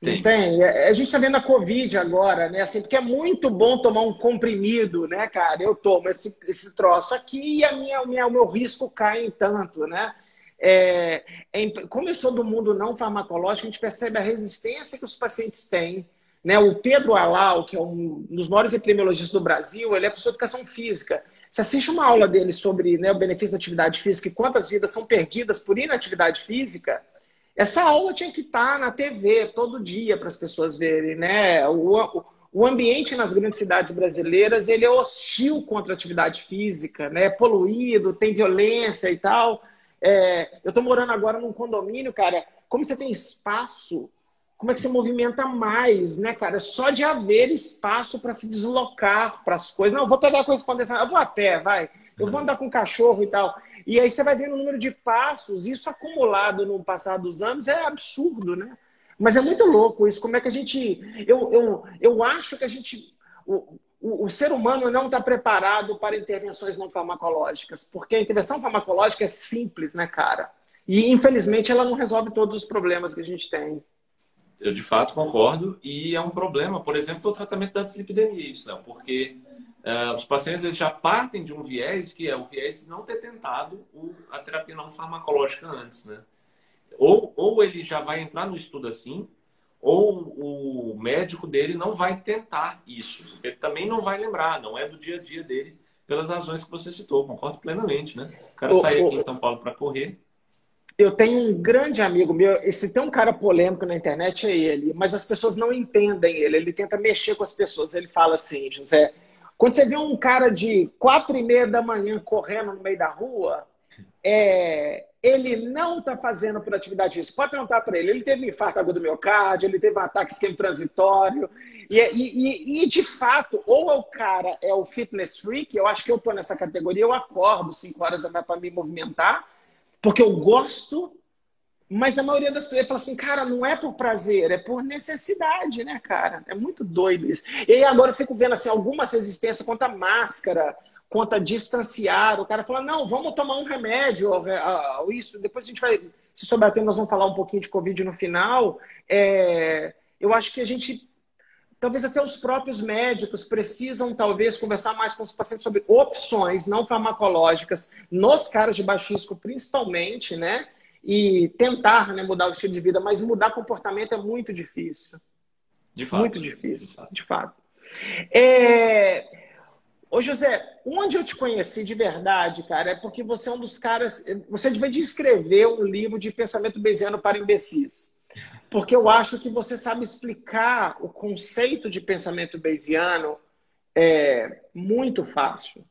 Tem. Não tem? A gente está vendo a Covid agora, né? Assim, porque é muito bom tomar um comprimido, né, cara? Eu tomo esse, esse troço aqui e a minha, minha, o meu risco cai em tanto, né? É, é, como eu sou do mundo não farmacológico, a gente percebe a resistência que os pacientes têm né? O Pedro Alau, que é um dos maiores epidemiologistas do Brasil, ele é professor de educação física. Você assiste uma aula dele sobre né, o benefício da atividade física e quantas vidas são perdidas por inatividade física, essa aula tinha que estar na TV todo dia para as pessoas verem. Né? O, o, ambiente nas grandes cidades brasileiras ele é hostil contra a atividade física, né? é poluído, tem violência e tal. É, eu estou morando agora num condomínio, cara, como você tem espaço como é que você movimenta mais, né, cara? Só de haver espaço para se deslocar para as coisas. Não, vou pegar a correspondência, eu vou a pé, vai. Eu vou andar com o cachorro e tal. E aí você vai vendo o número de passos, isso acumulado no passar dos anos é absurdo, né? Mas é muito louco isso. Como é que a gente. Eu, eu, eu acho que a gente. O, o, o ser humano não está preparado para intervenções não farmacológicas, porque a intervenção farmacológica é simples, né, cara? E infelizmente ela não resolve todos os problemas que a gente tem. Eu de fato concordo e é um problema, por exemplo, o tratamento da dislipidemia, isso, não, porque uh, os pacientes eles já partem de um viés que é o viés de não ter tentado o, a terapia não farmacológica antes, né? ou, ou ele já vai entrar no estudo assim, ou o médico dele não vai tentar isso, porque ele também não vai lembrar, não é do dia a dia dele, pelas razões que você citou, concordo plenamente, né? O cara sair aqui em São Paulo para correr. Eu tenho um grande amigo meu, se tem um cara polêmico na internet é ele, mas as pessoas não entendem ele, ele tenta mexer com as pessoas, ele fala assim, José, quando você vê um cara de quatro e meia da manhã correndo no meio da rua, é, ele não está fazendo por atividade física. Pode perguntar para ele. Ele teve um infarto agudo do miocárdio, ele teve um ataque esquema transitório. E, e, e, de fato, ou o cara é o fitness freak, eu acho que eu estou nessa categoria, eu acordo 5 horas da manhã para me movimentar, porque eu gosto, mas a maioria das pessoas fala assim, cara, não é por prazer, é por necessidade, né, cara? É muito doido isso. E aí agora eu fico vendo assim, algumas resistências contra máscara, contra distanciar. O cara fala, não, vamos tomar um remédio, ou, ou isso. Depois a gente vai, se souber tempo, nós vamos falar um pouquinho de Covid no final. É, eu acho que a gente, talvez até os próprios médicos precisam, talvez, conversar mais com os pacientes sobre opções não farmacológicas nos caras de baixo risco, principalmente, né? E tentar né, mudar o estilo de vida, mas mudar comportamento é muito difícil. De fato. Muito difícil, de fato. De fato. É... Ô, José, onde eu te conheci de verdade, cara, é porque você é um dos caras. Você devia escrever um livro de pensamento bayesiano para imbecis. Porque eu acho que você sabe explicar o conceito de pensamento bayesiano é, muito fácil.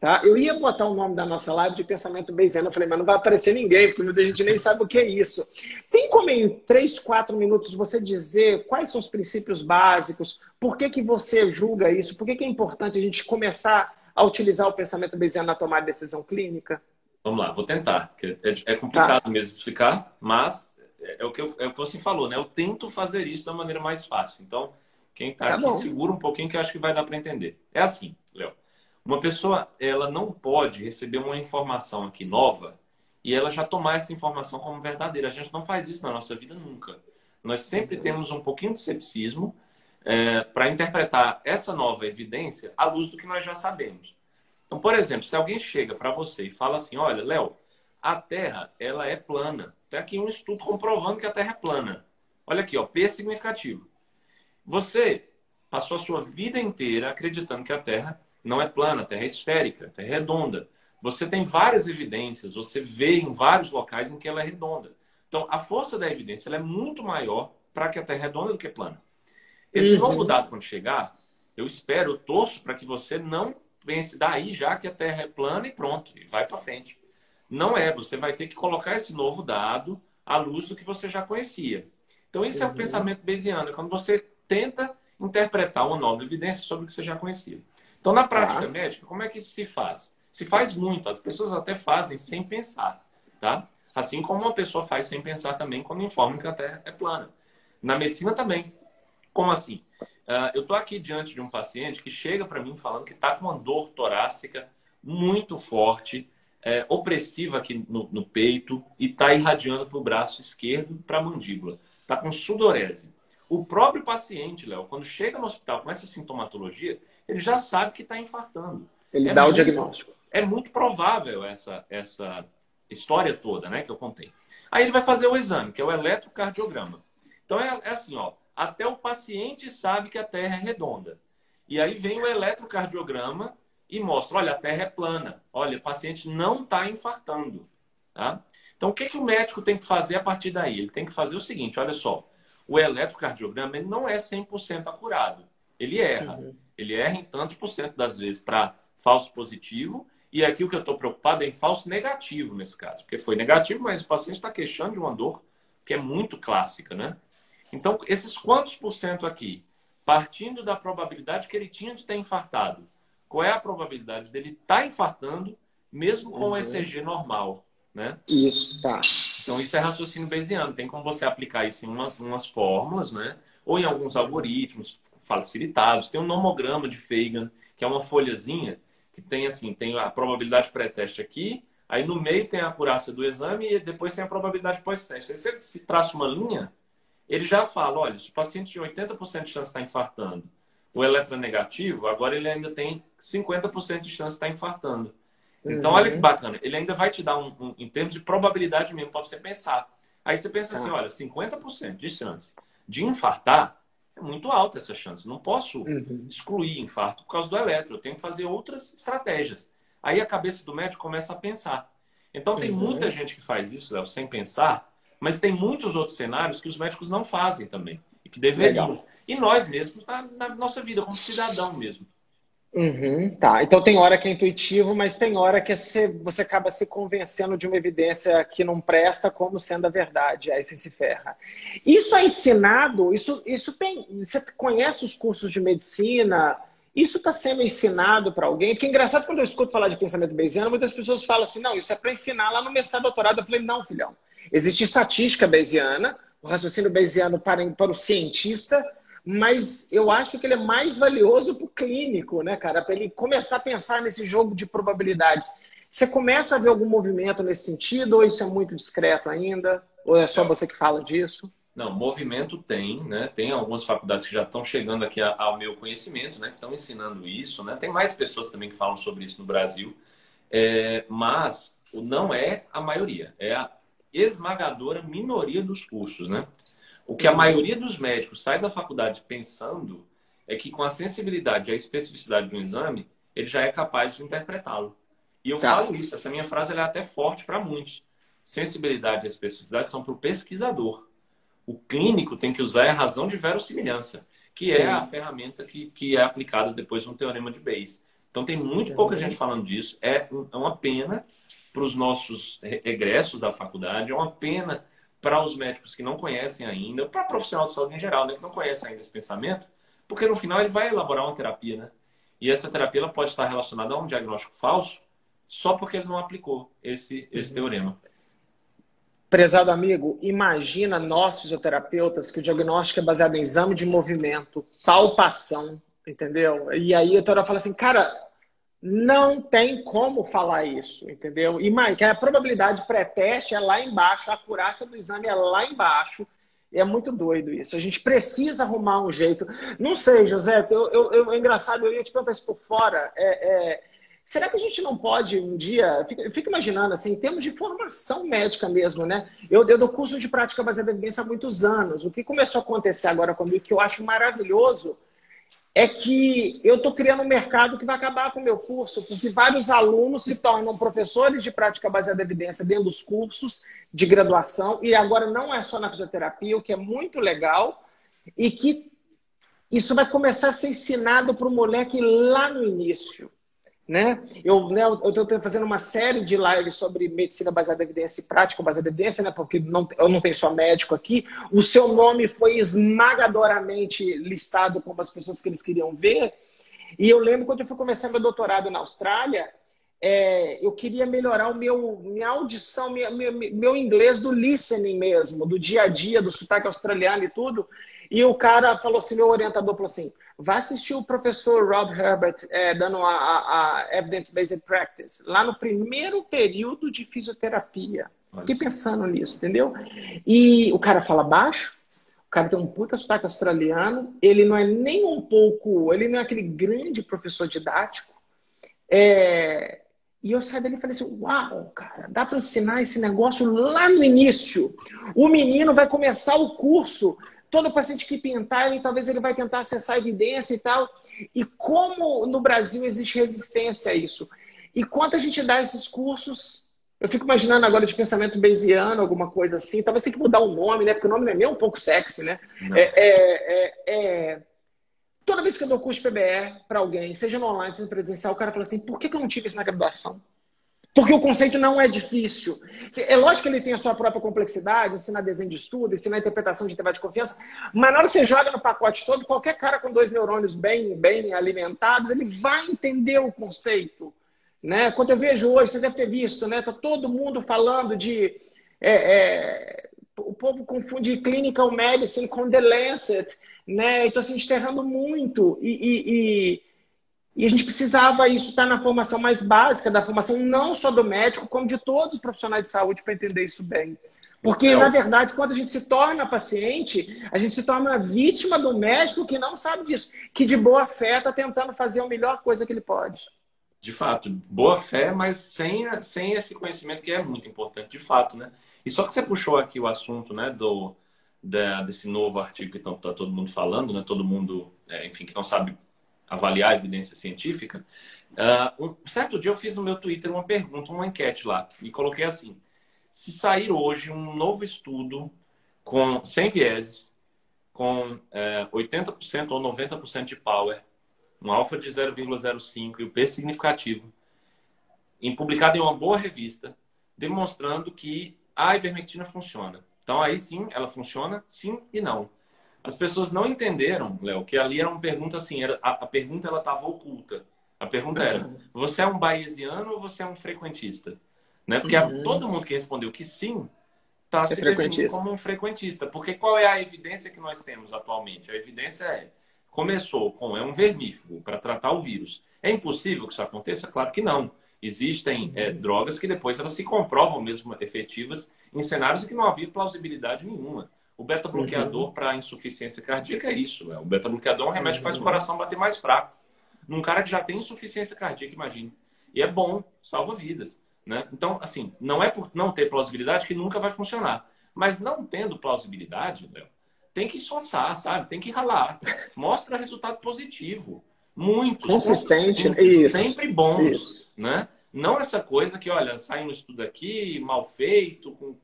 Tá? Eu ia botar o nome da nossa live de pensamento Bayesiano. Eu falei, mas não vai aparecer ninguém, porque muita gente nem sabe o que é isso. Tem como em três, quatro minutos você dizer quais são os princípios básicos? Por que, que você julga isso? Por que, que é importante a gente começar a utilizar o pensamento Bayesiano na tomada de decisão clínica? Vamos lá, vou tentar. É, é complicado tá. mesmo explicar, mas é o, que eu, é o que você falou, né? Eu tento fazer isso da maneira mais fácil. Então, quem está tá aqui, bom. segura um pouquinho que eu acho que vai dar para entender. É assim. Uma pessoa, ela não pode receber uma informação aqui nova e ela já tomar essa informação como verdadeira. A gente não faz isso na nossa vida nunca. Nós sempre uhum. temos um pouquinho de ceticismo é, para interpretar essa nova evidência à luz do que nós já sabemos. Então, por exemplo, se alguém chega para você e fala assim, olha, Léo, a Terra ela é plana. Tem aqui um estudo comprovando que a Terra é plana. Olha aqui, ó, P significativo. Você passou a sua vida inteira acreditando que a Terra não é plana, a Terra é esférica, a Terra é redonda. Você tem várias evidências, você vê em vários locais em que ela é redonda. Então, a força da evidência é muito maior para que a Terra é redonda do que plana. Esse uhum. novo dado, quando chegar, eu espero, eu torço para que você não pense daí já que a Terra é plana e pronto, e vai para frente. Não é, você vai ter que colocar esse novo dado à luz do que você já conhecia. Então, isso uhum. é o uhum. pensamento bayesiano, é quando você tenta interpretar uma nova evidência sobre o que você já conhecia. Então, na prática tá. médica, como é que isso se faz? Se faz muito, as pessoas até fazem sem pensar, tá? Assim como uma pessoa faz sem pensar também quando informa que a Terra é plana. Na medicina também. Como assim? Uh, eu estou aqui diante de um paciente que chega para mim falando que está com uma dor torácica muito forte, é, opressiva aqui no, no peito e está irradiando para o braço esquerdo, para a mandíbula. Está com sudorese. O próprio paciente, Léo, quando chega no hospital com essa sintomatologia, ele já sabe que está infartando. Ele é dá muito, o diagnóstico. É muito provável essa, essa história toda né, que eu contei. Aí ele vai fazer o exame, que é o eletrocardiograma. Então é, é assim, ó, até o paciente sabe que a Terra é redonda. E aí vem o eletrocardiograma e mostra, olha, a Terra é plana. Olha, o paciente não está infartando. Tá? Então, o que, que o médico tem que fazer a partir daí? Ele tem que fazer o seguinte, olha só, o eletrocardiograma ele não é 100% acurado. Ele erra. Uhum. Ele erra em tantos por cento das vezes para falso positivo. E aqui o que eu estou preocupado é em falso negativo nesse caso. Porque foi negativo, mas o paciente está queixando de uma dor que é muito clássica, né? Então, esses quantos por cento aqui? Partindo da probabilidade que ele tinha de ter infartado. Qual é a probabilidade dele estar tá infartando, mesmo com uhum. o ECG normal, né? Isso, tá. Então, isso é raciocínio bayesiano. Tem como você aplicar isso em uma, umas fórmulas, né? Ou em alguns algoritmos, facilitados. Tem um nomograma de Fagan, que é uma folhazinha que tem assim, tem a probabilidade pré-teste aqui, aí no meio tem a acurácia do exame e depois tem a probabilidade pós-teste. Aí se ele se traça uma linha, ele já fala, olha, se o paciente tinha 80% de chance de estar infartando, o eletronegativo, agora ele ainda tem 50% de chance de estar infartando. Então, uhum. olha que bacana. Ele ainda vai te dar um, um, em termos de probabilidade mesmo, para você pensar. Aí você pensa assim, ah. olha, 50% de chance de infartar é muito alta essa chance. Não posso uhum. excluir infarto por causa do eletro. Eu tenho que fazer outras estratégias. Aí a cabeça do médico começa a pensar. Então tem uhum. muita gente que faz isso, Léo, sem pensar, mas tem muitos outros cenários que os médicos não fazem também. E que deveriam. Legal. E nós mesmos, na, na nossa vida, como cidadão mesmo. Uhum, tá, então tem hora que é intuitivo, mas tem hora que é você acaba se convencendo de uma evidência que não presta como sendo a verdade, aí você se ferra. Isso é ensinado, isso, isso tem. Você conhece os cursos de medicina? Isso está sendo ensinado para alguém? Porque é engraçado quando eu escuto falar de pensamento bayesiano, muitas pessoas falam assim: não, isso é para ensinar lá no mestrado doutorado. Eu falei: não, filhão. Existe estatística bayesiana, o raciocínio bayesiano para, para o cientista mas eu acho que ele é mais valioso para o clínico, né, cara? Para ele começar a pensar nesse jogo de probabilidades. Você começa a ver algum movimento nesse sentido, ou isso é muito discreto ainda? Ou é só você que fala disso? Não, movimento tem, né? Tem algumas faculdades que já estão chegando aqui ao meu conhecimento, né? Que estão ensinando isso, né? Tem mais pessoas também que falam sobre isso no Brasil, é, mas não é a maioria, é a esmagadora minoria dos cursos, né? O que a maioria dos médicos sai da faculdade pensando é que com a sensibilidade e a especificidade de um exame, ele já é capaz de interpretá-lo. E eu tá. falo isso, essa minha frase é até forte para muitos. Sensibilidade e especificidade são para o pesquisador. O clínico tem que usar a razão de verossimilhança, que é Sim. é a ferramenta que, que é aplicada depois no teorema de Bayes. Então tem muito pouca gente falando disso. É, é uma pena para os nossos egressos da faculdade, é uma pena para os médicos que não conhecem ainda, para profissional de saúde em geral, né, que não conhece ainda esse pensamento, porque no final ele vai elaborar uma terapia, né? E essa terapia ela pode estar relacionada a um diagnóstico falso só porque ele não aplicou esse, esse uhum. teorema. Prezado amigo, imagina nós fisioterapeutas que o diagnóstico é baseado em exame de movimento, palpação, entendeu? E aí a doutora fala assim, cara, não tem como falar isso, entendeu? E mais, que a probabilidade pré-teste é lá embaixo, a acurácia do exame é lá embaixo. É muito doido isso. A gente precisa arrumar um jeito. Não sei, José, eu, eu, eu é engraçado, eu ia te perguntar isso por fora. É, é, será que a gente não pode um dia. Fica, imaginando, assim, em termos de formação médica mesmo, né? Eu, eu dou curso de prática baseada em evidência há muitos anos. O que começou a acontecer agora comigo, que eu acho maravilhoso, é que eu estou criando um mercado que vai acabar com o meu curso, porque vários alunos se tornam professores de prática baseada em evidência dentro dos cursos de graduação, e agora não é só na fisioterapia, o que é muito legal, e que isso vai começar a ser ensinado para o moleque lá no início. Né? Eu né, estou fazendo uma série de lives sobre medicina baseada em evidência e prática baseada em evidência, né, porque não, eu não tenho só médico aqui. O seu nome foi esmagadoramente listado como as pessoas que eles queriam ver. E eu lembro quando eu fui começar meu doutorado na Austrália, é, eu queria melhorar o meu, minha audição, minha, meu, meu inglês do listening mesmo, do dia a dia, do sotaque australiano e tudo. E o cara falou assim, meu orientador falou assim, vá assistir o professor Rob Herbert é, dando a, a, a Evidence-Based Practice, lá no primeiro período de fisioterapia. Fiquei pensando nisso, entendeu? E o cara fala baixo, o cara tem um puta sotaque australiano, ele não é nem um pouco, ele não é aquele grande professor didático. É, e eu saí dali e falei assim: Uau, cara, dá para ensinar esse negócio lá no início. O menino vai começar o curso todo paciente que pintar, ele, talvez ele vai tentar acessar a evidência e tal. E como no Brasil existe resistência a isso? E quanto a gente dá esses cursos, eu fico imaginando agora de pensamento bayesiano, alguma coisa assim. Talvez tenha que mudar o nome, né? Porque o nome não é nem um pouco sexy, né? É, é, é, é, Toda vez que eu dou curso de PBE para alguém, seja no online, seja no presencial, o cara fala assim: por que, que eu não tive isso na graduação? Porque o conceito não é difícil. É lógico que ele tem a sua própria complexidade, ensinar desenho de estudo, ensinar interpretação de intervalo de confiança, mas na hora que você joga no pacote todo, qualquer cara com dois neurônios bem, bem alimentados, ele vai entender o conceito. Né? Quando eu vejo hoje, você deve ter visto, né? Tá todo mundo falando de. É, é, o povo confunde clinical medicine com The Lancet, né? Então, assim, a gente está errando muito. e, e, e e a gente precisava isso estar tá na formação mais básica da formação, não só do médico, como de todos os profissionais de saúde, para entender isso bem. Porque, é. na verdade, quando a gente se torna paciente, a gente se torna vítima do médico que não sabe disso, que de boa fé está tentando fazer a melhor coisa que ele pode. De fato, boa fé, mas sem, sem esse conhecimento que é muito importante, de fato, né? E só que você puxou aqui o assunto, né, do, da, desse novo artigo que está todo mundo falando, né, todo mundo, é, enfim, que não sabe avaliar a evidência científica. Uh, um certo dia eu fiz no meu Twitter uma pergunta, uma enquete lá, e coloquei assim: se sair hoje um novo estudo com sem vieses, com é, 80% ou 90% de power, um alfa de 0,05 e o P significativo, em, publicado em uma boa revista, demonstrando que a ivermectina funciona. Então aí sim, ela funciona, sim e não. As pessoas não entenderam, Léo, que ali era uma pergunta assim, era, a, a pergunta ela estava oculta. A pergunta era: uhum. você é um bayesiano ou você é um frequentista? Né? Porque uhum. todo mundo que respondeu que sim está é se definindo como um frequentista. Porque qual é a evidência que nós temos atualmente? A evidência é começou com é um vermífugo para tratar o vírus. É impossível que isso aconteça? Claro que não. Existem é, uhum. drogas que depois elas se comprovam mesmo efetivas em cenários em que não havia plausibilidade nenhuma. O beta-bloqueador uhum. para insuficiência cardíaca é isso. Né? O beta-bloqueador é um remédio que faz o uhum. coração bater mais fraco. Num cara que já tem insuficiência cardíaca, imagine. E é bom, salva vidas. Né? Então, assim, não é por não ter plausibilidade que nunca vai funcionar. Mas não tendo plausibilidade, Léo, tem que soçar, sabe? Tem que ralar. Mostra resultado positivo. Muitos. Consistente. Isso. Sempre bons. Isso. Né? Não essa coisa que, olha, sai um estudo aqui, mal feito, com,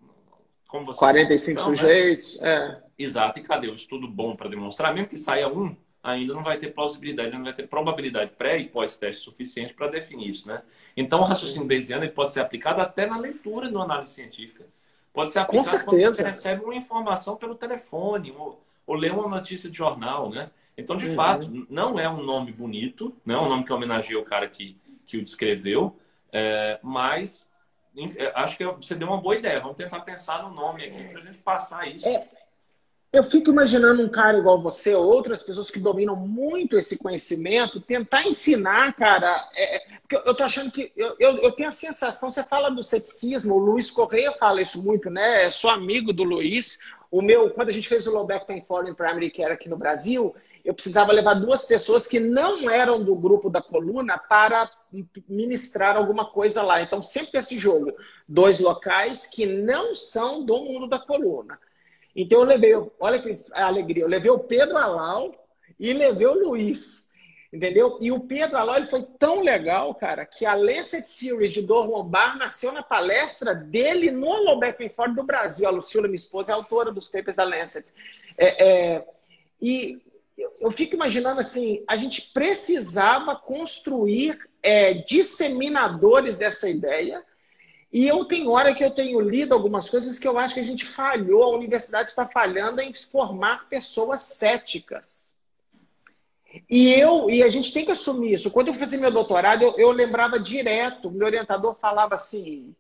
como você 45 então, sujeitos. Né? É. Exato. E cadê o estudo bom para demonstrar? Mesmo que saia um, ainda não vai ter plausibilidade, não vai ter probabilidade pré e pós-teste suficiente para definir isso, né? Então, o raciocínio bayesiano pode ser aplicado até na leitura no análise científica. Pode ser aplicado quando você recebe uma informação pelo telefone ou, ou lê uma notícia de jornal, né? Então, de uhum. fato, não é um nome bonito, não é um nome que homenageia o cara que, que o descreveu, é, mas acho que você deu uma boa ideia. Vamos tentar pensar no nome aqui para a gente passar isso. É, eu fico imaginando um cara igual você, outras pessoas que dominam muito esse conhecimento, tentar ensinar, cara. É, é porque eu tô achando que. Eu, eu, eu, tenho a sensação, você fala do ceticismo, o Luiz Correia fala isso muito, né? Sou amigo do Luiz. O meu, quando a gente fez o Low Pain Foreign Primary Care aqui no Brasil, eu precisava levar duas pessoas que não eram do grupo da coluna para ministrar alguma coisa lá. Então sempre tem esse jogo. Dois locais que não são do mundo da coluna. Então eu levei, olha que alegria, eu levei o Pedro Alau e levei o Luiz. Entendeu? E o Pedro ele foi tão legal, cara, que a Lancet Series de dor lombar nasceu na palestra dele no Low Ford do Brasil. A Lucila, minha esposa, é autora dos papers da Lancet. É, é, e eu fico imaginando assim, a gente precisava construir é, disseminadores dessa ideia e eu tenho hora que eu tenho lido algumas coisas que eu acho que a gente falhou, a universidade está falhando em formar pessoas céticas. E eu e a gente tem que assumir isso. Quando eu fazia meu doutorado, eu, eu lembrava direto, meu orientador falava assim,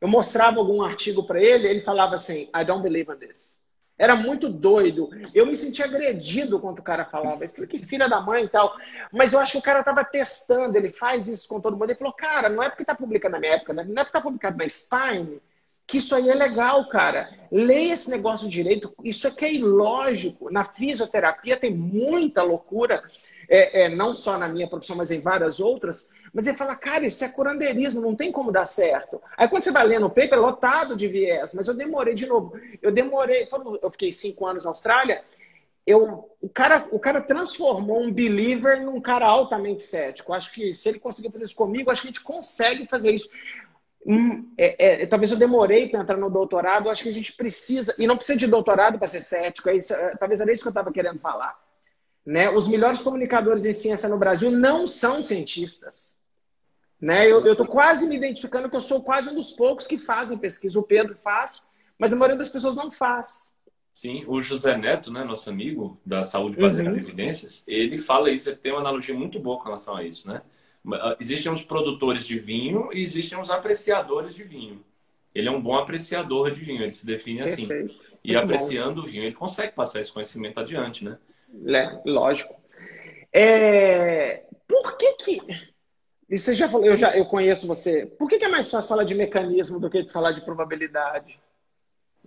eu mostrava algum artigo para ele, ele falava assim, I don't believe in this. Era muito doido. Eu me sentia agredido quando o cara falava isso. Que filha da mãe e tal. Mas eu acho que o cara estava testando, ele faz isso com todo mundo. Ele falou, cara, não é porque está publicado na minha época, né? não é porque está publicado na Spine, que isso aí é legal, cara. Leia esse negócio direito. Isso aqui é ilógico. Na fisioterapia tem muita loucura, é, é, não só na minha profissão, mas em várias outras. Mas ele fala, cara, isso é curandeirismo, não tem como dar certo. Aí quando você vai lendo o paper, é lotado de viés, mas eu demorei de novo. Eu demorei, eu fiquei cinco anos na Austrália, eu, o, cara, o cara transformou um believer num cara altamente cético. Acho que se ele conseguir fazer isso comigo, acho que a gente consegue fazer isso. Hum, é, é, talvez eu demorei para entrar no doutorado, acho que a gente precisa, e não precisa de doutorado para ser cético, é isso, é, talvez era isso que eu estava querendo falar. Né? Os melhores comunicadores em ciência no Brasil não são cientistas. Né? Eu estou quase me identificando que eu sou quase um dos poucos que fazem pesquisa. O Pedro faz, mas a maioria das pessoas não faz. Sim, o José Neto, né, nosso amigo da saúde baseada uhum. em evidências, ele fala isso, ele tem uma analogia muito boa com relação a isso, né? Ah, existem os produtores de vinho e existem os apreciadores de vinho. Ele é um bom apreciador de vinho, ele se define assim. Perfeito. E muito apreciando bom. o vinho, ele consegue passar esse conhecimento adiante, né? É, lógico. É... Por que que e você já falou, eu já eu conheço você. Por que, que é mais fácil falar de mecanismo do que falar de probabilidade?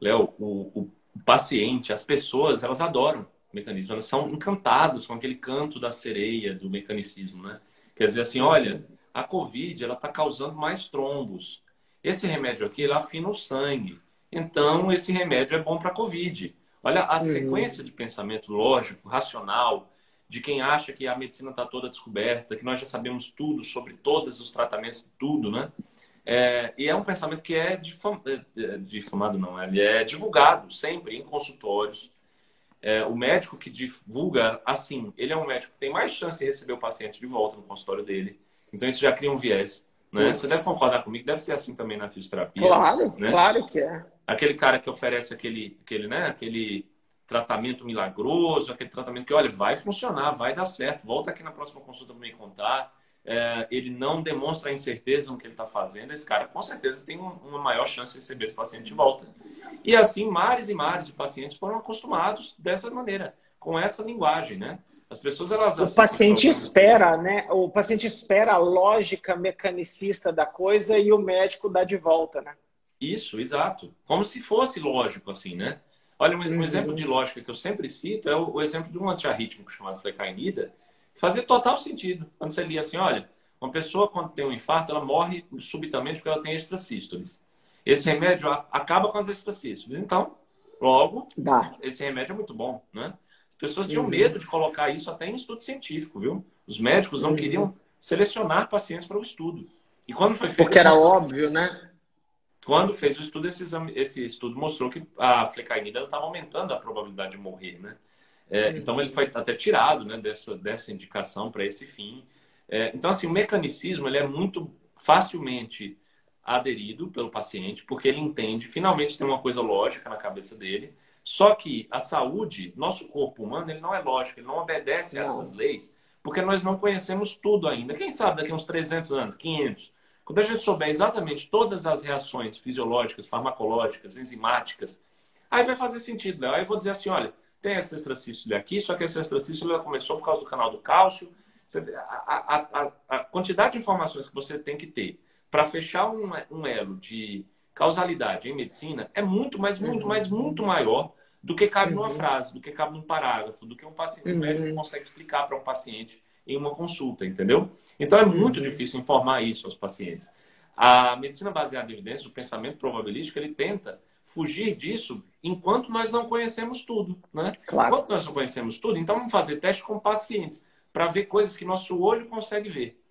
Léo, o, o, paciente, as pessoas, elas adoram mecanismo. Elas são encantadas com aquele canto da sereia do mecanicismo, né? Quer dizer assim, olha, a Covid ela está causando mais trombos. Esse remédio aqui, ele afina o sangue. então esse remédio é bom para Covid. Olha a uhum. sequência de pensamento lógico, racional, de quem acha que a medicina está toda descoberta, que nós já sabemos tudo sobre todos os tratamentos, tudo, né? É, e é um pensamento que é difam, é, é, difamado, não, ele é divulgado sempre em consultórios. É, o médico que divulga assim, ele é um médico que tem mais chance de receber o paciente de volta no consultório dele. Então isso já cria um viés. Né? Você deve concordar comigo, deve ser assim também na fisioterapia. Claro, né? claro que é. Aquele cara que oferece aquele, aquele, né, aquele tratamento milagroso, aquele tratamento que, olha, vai funcionar, vai dar certo, volta aqui na próxima consulta para me contar. É, ele não demonstra a incerteza no que ele está fazendo, esse cara com certeza tem uma maior chance de receber esse paciente de volta. E assim, mares e mares de pacientes foram acostumados dessa maneira, com essa linguagem, né? As pessoas elas o paciente espera, né? O paciente espera a lógica mecanicista da coisa e o médico dá de volta, né? Isso, exato. Como se fosse lógico assim, né? Olha, um, uhum. exemplo de lógica que eu sempre cito é o, o exemplo de um antiarrítmico chamado flecainida, fazia total sentido. Quando você lia assim, olha, uma pessoa quando tem um infarto, ela morre subitamente porque ela tem extrasístoles. Esse remédio acaba com as extrasístoles. Então, logo, Dá. esse remédio é muito bom, né? As pessoas tinham uhum. medo de colocar isso até em estudo científico, viu? Os médicos não uhum. queriam selecionar pacientes para o estudo. E quando foi feito... Porque era óbvio, né? Quando fez o estudo, esse, exame, esse estudo mostrou que a flecainida estava aumentando a probabilidade de morrer, né? É, então ele foi até tirado né, dessa, dessa indicação para esse fim. É, então, assim, o mecanicismo ele é muito facilmente aderido pelo paciente, porque ele entende, finalmente tem uma coisa lógica na cabeça dele. Só que a saúde, nosso corpo humano, ele não é lógico, ele não obedece a essas leis, porque nós não conhecemos tudo ainda. Quem sabe daqui a uns 300 anos, 500, quando a gente souber exatamente todas as reações fisiológicas, farmacológicas, enzimáticas, aí vai fazer sentido, Léo. Aí eu vou dizer assim, olha, tem essa extracístole aqui, só que essa extracístole começou por causa do canal do cálcio. A, a, a, a quantidade de informações que você tem que ter para fechar um, um, elo de causalidade em medicina é muito, mas muito, uhum. mas muito maior do que cabe uhum. numa frase, do que cabe num parágrafo, do que um paciente uhum. médico consegue explicar para um paciente em uma consulta, entendeu? Então é muito uhum. difícil informar isso aos pacientes. A medicina baseada em evidências, o pensamento probabilístico, ele tenta fugir disso enquanto nós não conhecemos tudo, né? Claro. Enquanto nós não conhecemos tudo, então vamos fazer teste com pacientes para ver coisas que nosso olho consegue ver.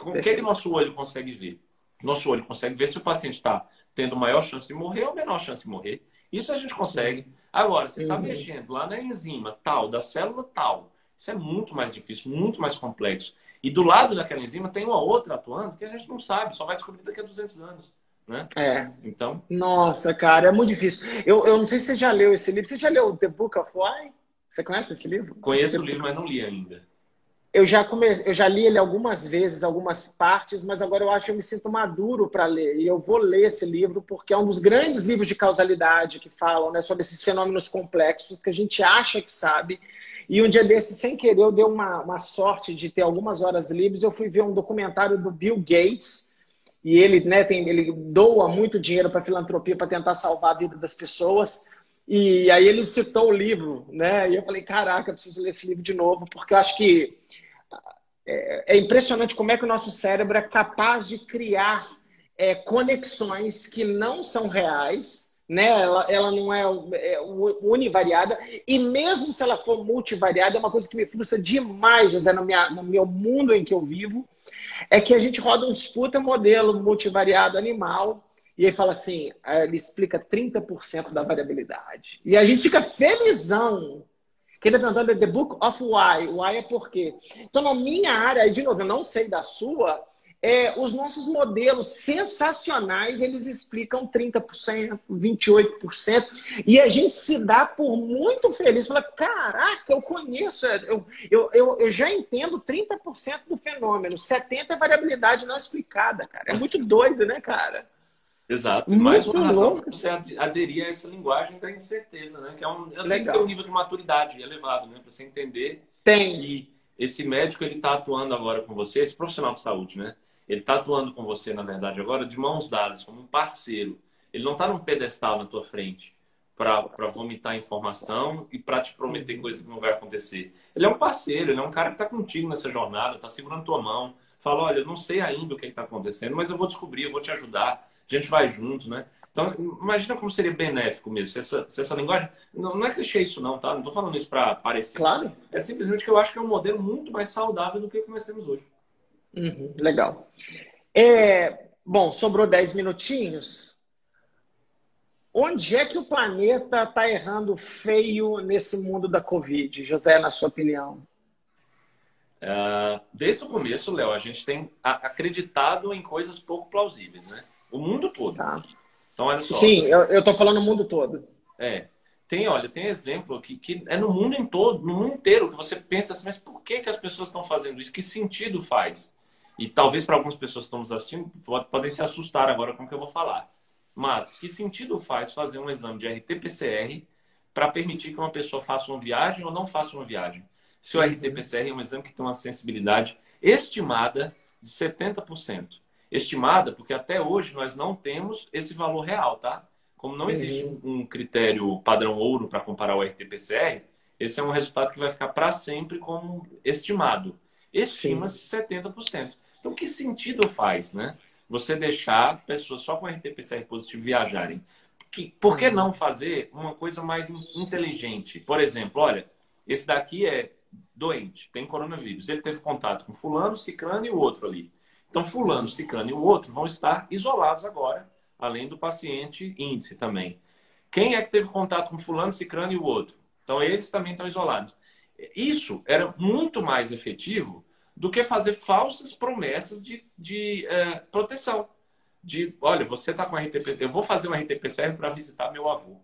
O que, é que nosso olho consegue ver? Nosso olho consegue ver se o paciente está tendo maior chance de morrer ou menor chance de morrer. Isso a gente consegue. Agora, você está uhum. mexendo lá na enzima tal, da célula tal, isso é muito mais difícil, muito mais complexo. E do lado daquela enzima tem uma outra atuando que a gente não sabe, só vai descobrir daqui a 200 anos. Né? É. Então. Nossa, cara, é muito difícil. Eu, eu não sei se você já leu esse livro. Você já leu The Book of Why? Você conhece esse livro? Conheço o livro, mas não li ainda. Eu já, come... eu já li ele algumas vezes, algumas partes, mas agora eu acho que eu me sinto maduro para ler. E eu vou ler esse livro porque é um dos grandes livros de causalidade que falam né, sobre esses fenômenos complexos que a gente acha que sabe e um dia desse, sem querer, eu dei uma, uma sorte de ter algumas horas livres. Eu fui ver um documentário do Bill Gates. E ele, né, tem, ele doa muito dinheiro para filantropia para tentar salvar a vida das pessoas. E aí ele citou o livro, né? E eu falei, caraca, eu preciso ler esse livro de novo, porque eu acho que é, é impressionante como é que o nosso cérebro é capaz de criar é, conexões que não são reais, né? Ela, ela não é, é, univariada. E mesmo se ela for multivariada, é uma coisa que me frustra demais, José, no, minha, no meu mundo em que eu vivo, é que a gente roda um disputa modelo multivariado animal e aí fala assim, ele explica 30% da variabilidade. E a gente fica felizão. Quem está perguntando é The Book of Why. Why é por quê. Então, na minha área, de novo, eu não sei da sua, é, os nossos modelos sensacionais, eles explicam 30%, 28%, e a gente se dá por muito feliz. Fala, caraca, eu conheço, eu, eu, eu, eu já entendo 30% do fenômeno, 70% é variabilidade não explicada, cara. É muito doido, né, cara? Exato. Muito Mais uma razão para você aderir a essa linguagem da incerteza, né? Que é um, é tem ter um nível de maturidade elevado, né? Para você entender tem. que esse médico ele está atuando agora com você, esse profissional de saúde, né? Ele está atuando com você, na verdade, agora de mãos dadas, como um parceiro. Ele não está num pedestal na tua frente para vomitar informação e para te prometer coisa que não vai acontecer. Ele é um parceiro, ele é um cara que está contigo nessa jornada, está segurando tua mão. Fala, olha, eu não sei ainda o que está acontecendo, mas eu vou descobrir, eu vou te ajudar. A gente vai junto, né? Então, imagina como seria benéfico mesmo, se essa, se essa linguagem. Não, não é clichê isso, não, tá? Não estou falando isso para parecer. Claro. É simplesmente que eu acho que é um modelo muito mais saudável do que o que nós temos hoje. Uhum, legal. É, bom, sobrou 10 minutinhos. Onde é que o planeta está errando feio nesse mundo da Covid, José, na sua opinião? Uh, desde o começo, Léo, a gente tem acreditado em coisas pouco plausíveis, né? O mundo todo. Tá. Então, olha só. Sim, eu estou falando o mundo todo. É. Tem, olha, tem exemplo aqui que é no mundo em todo, no mundo inteiro, que você pensa assim, mas por que, que as pessoas estão fazendo isso? Que sentido faz? E talvez para algumas pessoas que estão nos assistindo podem se assustar agora com o que eu vou falar. Mas que sentido faz fazer um exame de RT-PCR para permitir que uma pessoa faça uma viagem ou não faça uma viagem? Se o uhum. RT-PCR é um exame que tem uma sensibilidade estimada de 70%. Estimada porque até hoje nós não temos esse valor real, tá? Como não existe uhum. um critério padrão ouro para comparar o RT-PCR, esse é um resultado que vai ficar para sempre como estimado. Estima-se 70%. Então, que sentido faz, né? Você deixar pessoas só com RT-PCR positivo viajarem. por que não fazer uma coisa mais inteligente? Por exemplo, olha, esse daqui é doente, tem coronavírus. Ele teve contato com fulano, ciclano e o outro ali. Então, fulano, ciclano e o outro vão estar isolados agora, além do paciente índice também. Quem é que teve contato com fulano, ciclano e o outro? Então, eles também estão isolados. Isso era muito mais efetivo do que fazer falsas promessas de, de é, proteção. De, olha, você está com RTP, eu vou fazer um RT-PCR para visitar meu avô.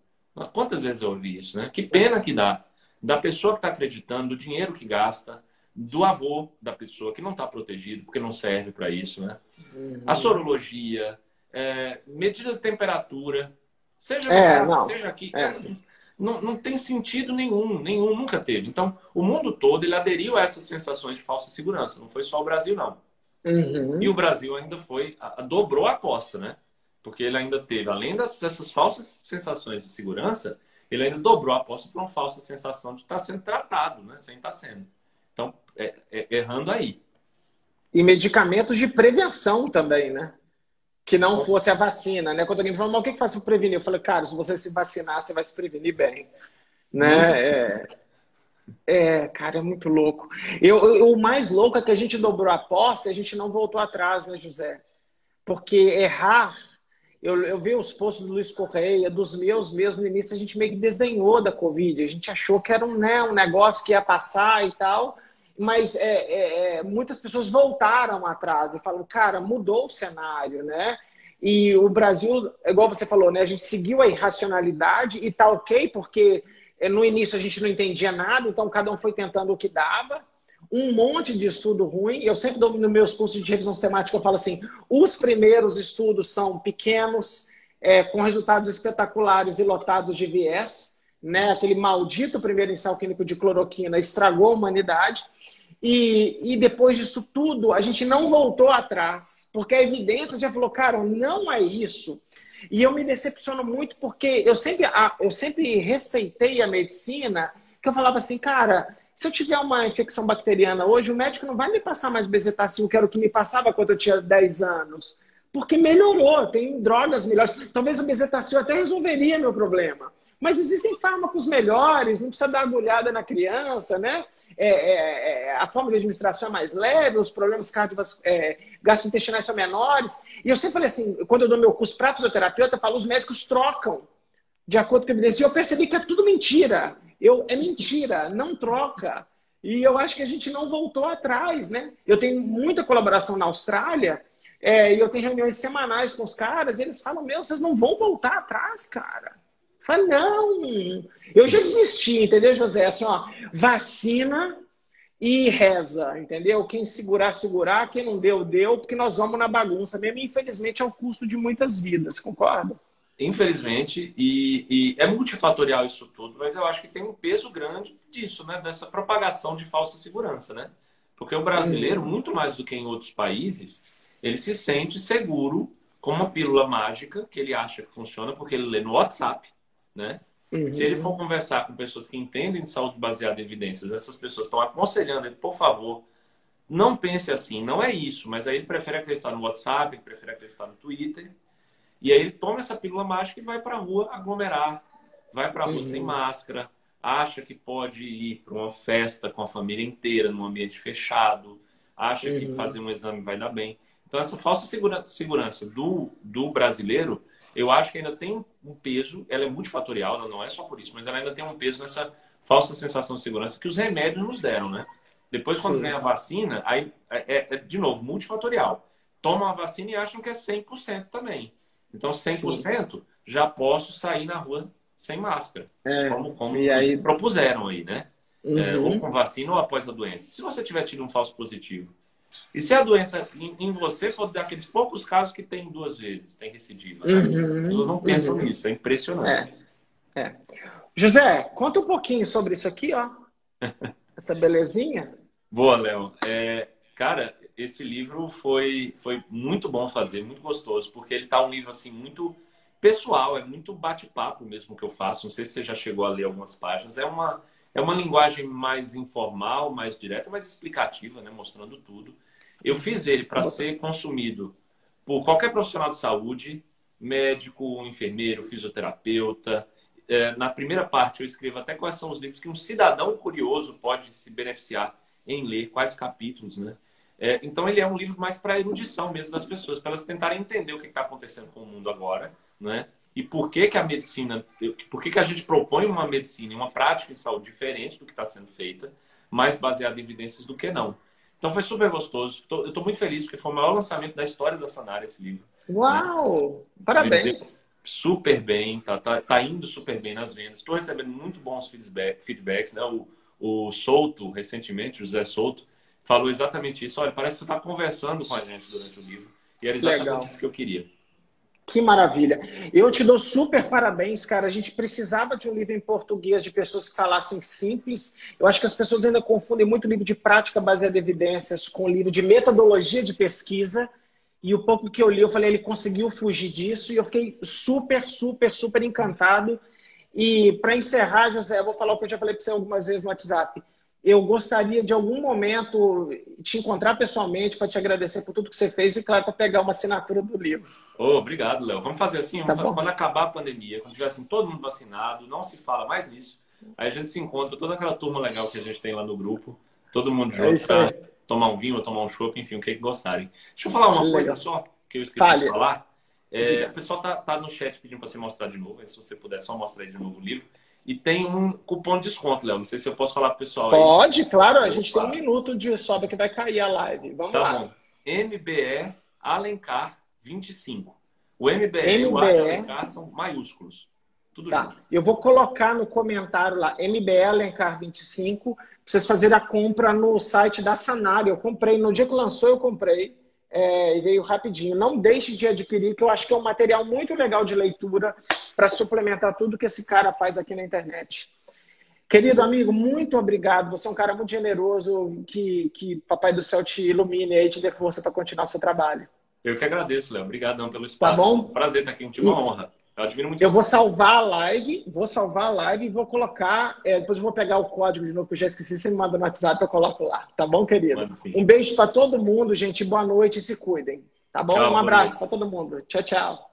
Quantas vezes eu ouvi isso, né? Que pena que dá da pessoa que está acreditando, do dinheiro que gasta, do avô da pessoa que não está protegido, porque não serve para isso, né? Uhum. A sorologia, é, medida de temperatura, seja é, casa, seja aqui. É. Não, não tem sentido nenhum, nenhum, nunca teve. Então, o mundo todo ele aderiu a essas sensações de falsa segurança. Não foi só o Brasil, não. Uhum. E o Brasil ainda foi, a, a, dobrou a aposta, né? Porque ele ainda teve, além dessas falsas sensações de segurança, ele ainda dobrou a aposta para uma falsa sensação de estar tá sendo tratado, né? Sem estar tá sendo. Então, é, é, errando aí. E medicamentos de prevenção também, né? Que não fosse a vacina, né? Quando alguém falou, mas o que, que faz para prevenir? Eu falei, cara, se você se vacinar, você vai se prevenir bem, né? É, é, cara, é muito louco. Eu, eu, o mais louco é que a gente dobrou a aposta e a gente não voltou atrás, né, José? Porque errar, eu, eu vi os posts do Luiz Correia, dos meus mesmo no início, a gente meio que desdenhou da Covid, a gente achou que era um, né, um negócio que ia passar e tal, mas é, é, é, muitas pessoas voltaram atrás e falam, cara, mudou o cenário, né? E o Brasil, igual você falou, né? A gente seguiu a irracionalidade e tá ok, porque é, no início a gente não entendia nada, então cada um foi tentando o que dava. Um monte de estudo ruim. Eu sempre dou nos meus cursos de revisão sistemática, eu falo assim: os primeiros estudos são pequenos, é, com resultados espetaculares e lotados de viés né? Aquele maldito primeiro ensaio clínico de cloroquina estragou a humanidade. E, e depois disso tudo, a gente não voltou atrás, porque a evidência já falou, cara, não é isso. E eu me decepciono muito porque eu sempre, eu sempre respeitei a medicina, que eu falava assim, cara, se eu tiver uma infecção bacteriana hoje, o médico não vai me passar mais bezetacil, que era o que me passava quando eu tinha 10 anos. Porque melhorou, tem drogas melhores. Talvez o bezetacil até resolveria meu problema. Mas existem fármacos melhores, não precisa dar agulhada na criança, né? É, é, é, a forma de administração é mais leve, os problemas é, gastrointestinais são menores. E eu sempre falei assim, quando eu dou meu curso para fisioterapeuta, eu falo, os médicos trocam de acordo com a evidência. E eu percebi que é tudo mentira. Eu, é mentira, não troca. E eu acho que a gente não voltou atrás, né? Eu tenho muita colaboração na Austrália, é, e eu tenho reuniões semanais com os caras, e eles falam, meu, vocês não vão voltar atrás, cara. Falei, não, eu já desisti, entendeu, José? Assim, ó, vacina e reza, entendeu? Quem segurar, segurar, quem não deu, deu, porque nós vamos na bagunça mesmo. E, infelizmente, é o custo de muitas vidas, concorda? Infelizmente, e, e, é multifatorial isso tudo, mas eu acho que tem um peso grande disso, né? Dessa propagação de falsa segurança, né? Porque o brasileiro, muito mais do que em outros países, ele se sente seguro com uma pílula mágica que ele acha que funciona porque ele lê no WhatsApp, né? Uhum. Se ele for conversar com pessoas que entendem de saúde baseada em evidências, essas pessoas estão aconselhando ele, por favor, não pense assim, não é isso, mas aí ele prefere acreditar no WhatsApp, ele prefere acreditar no Twitter. E aí ele toma essa pílula mágica e vai para a rua aglomerar, vai para a rua uhum. sem máscara, acha que pode ir para uma festa com a família inteira, num ambiente fechado, acha uhum. que fazer um exame vai dar bem. Então, essa falsa segura, segurança do, do brasileiro, eu acho que ainda tem um peso, ela é multifatorial, não é só por isso, mas ela ainda tem um peso nessa falsa sensação de segurança que os remédios nos deram, né? Depois, quando Sim. vem a vacina, aí é, é, é, de novo, multifatorial. Tomam a vacina e acham que é 100% também. Então, 100% Sim. já posso sair na rua sem máscara. É. Como, como e aí... propuseram aí, né? Uhum. É, ou com vacina ou após a doença. Se você tiver tido um falso positivo, e se a doença em, em você for daqueles poucos casos que tem duas vezes, tem recidiva, né? uhum. as pessoas não pensam uhum. nisso, é impressionante. É. é. José, conta um pouquinho sobre isso aqui, ó. Essa belezinha. Boa, Léo. É, cara, esse livro foi, foi muito bom fazer, muito gostoso, porque ele tá um livro assim muito pessoal, é muito bate-papo mesmo que eu faço. Não sei se você já chegou a ler algumas páginas. É uma, é uma linguagem mais informal, mais direta, mais explicativa, né? mostrando tudo. Eu fiz ele para ser consumido por qualquer profissional de saúde, médico, enfermeiro, fisioterapeuta. É, na primeira parte, eu escrevo até quais são os livros que um cidadão curioso pode se beneficiar em ler, quais capítulos, né? É, então, ele é um livro mais para erudição mesmo das pessoas, para elas tentarem entender o que está acontecendo com o mundo agora, né? E por que, que a medicina, por que, que a gente propõe uma medicina e uma prática em saúde diferente do que está sendo feita, mais baseada em evidências do que não. Então foi super gostoso. eu estou muito feliz porque foi o maior lançamento da história da Sanária esse livro. Uau! Né? Parabéns! Super bem, tá, tá, tá indo super bem nas vendas. Estou recebendo muito bons feedback, feedbacks, né? O, o Souto, recentemente, José Souto, falou exatamente isso. Olha, parece que você está conversando com a gente durante o livro. E era exatamente Legal. isso que eu queria. Que maravilha. Eu te dou super parabéns, cara. A gente precisava de um livro em português de pessoas que falassem simples. Eu acho que as pessoas ainda confundem muito livro de prática baseada em evidências com livro de metodologia de pesquisa. E o pouco que eu li, eu falei, ele conseguiu fugir disso. E eu fiquei super, super, super encantado. E para encerrar, José, eu vou falar o que eu já falei para você algumas vezes no WhatsApp eu gostaria de algum momento te encontrar pessoalmente para te agradecer por tudo que você fez e, claro, para pegar uma assinatura do livro. Oh, obrigado, Léo. Vamos fazer assim, vamos tá fazer, quando acabar a pandemia, quando tiver assim, todo mundo vacinado, não se fala mais nisso, aí a gente se encontra, toda aquela turma legal que a gente tem lá no grupo, todo mundo é junto para tomar um vinho ou tomar um chopp, enfim, o que gostarem. Deixa eu falar uma legal. coisa só, que eu esqueci Fale. de falar. É, o pessoal tá, tá no chat pedindo para você mostrar de novo, se você puder só mostrar aí de novo o livro. E tem um cupom de desconto, Léo. Não sei se eu posso falar pro pessoal Pode, aí. claro. A gente tem um minuto de sobra que vai cair a live. Vamos tá lá. Bom. MBE Alencar 25. O MBE, MBE... e o Alencar são maiúsculos. Tudo tá. junto. Eu vou colocar no comentário lá, MBE Alencar 25, para vocês fazerem a compra no site da Sanário. Eu comprei, no dia que lançou, eu comprei é, e veio rapidinho. Não deixe de adquirir, que eu acho que é um material muito legal de leitura para suplementar tudo que esse cara faz aqui na internet. Querido amigo, muito obrigado. Você é um cara muito generoso. Que, que Papai do Céu te ilumine e te dê força para continuar o seu trabalho. Eu que agradeço, Léo. Obrigadão pelo tá espaço. Tá bom? Prazer estar aqui uma honra. Eu admiro muito. Eu vou salvar a live, vou salvar a live e vou colocar. É, depois eu vou pegar o código de novo, que eu já esqueci. Você me manda no WhatsApp, eu coloco lá. Tá bom, querido? Um beijo para todo mundo, gente. Boa noite e se cuidem. Tá bom? Tchau, um abraço para todo mundo. Tchau, tchau.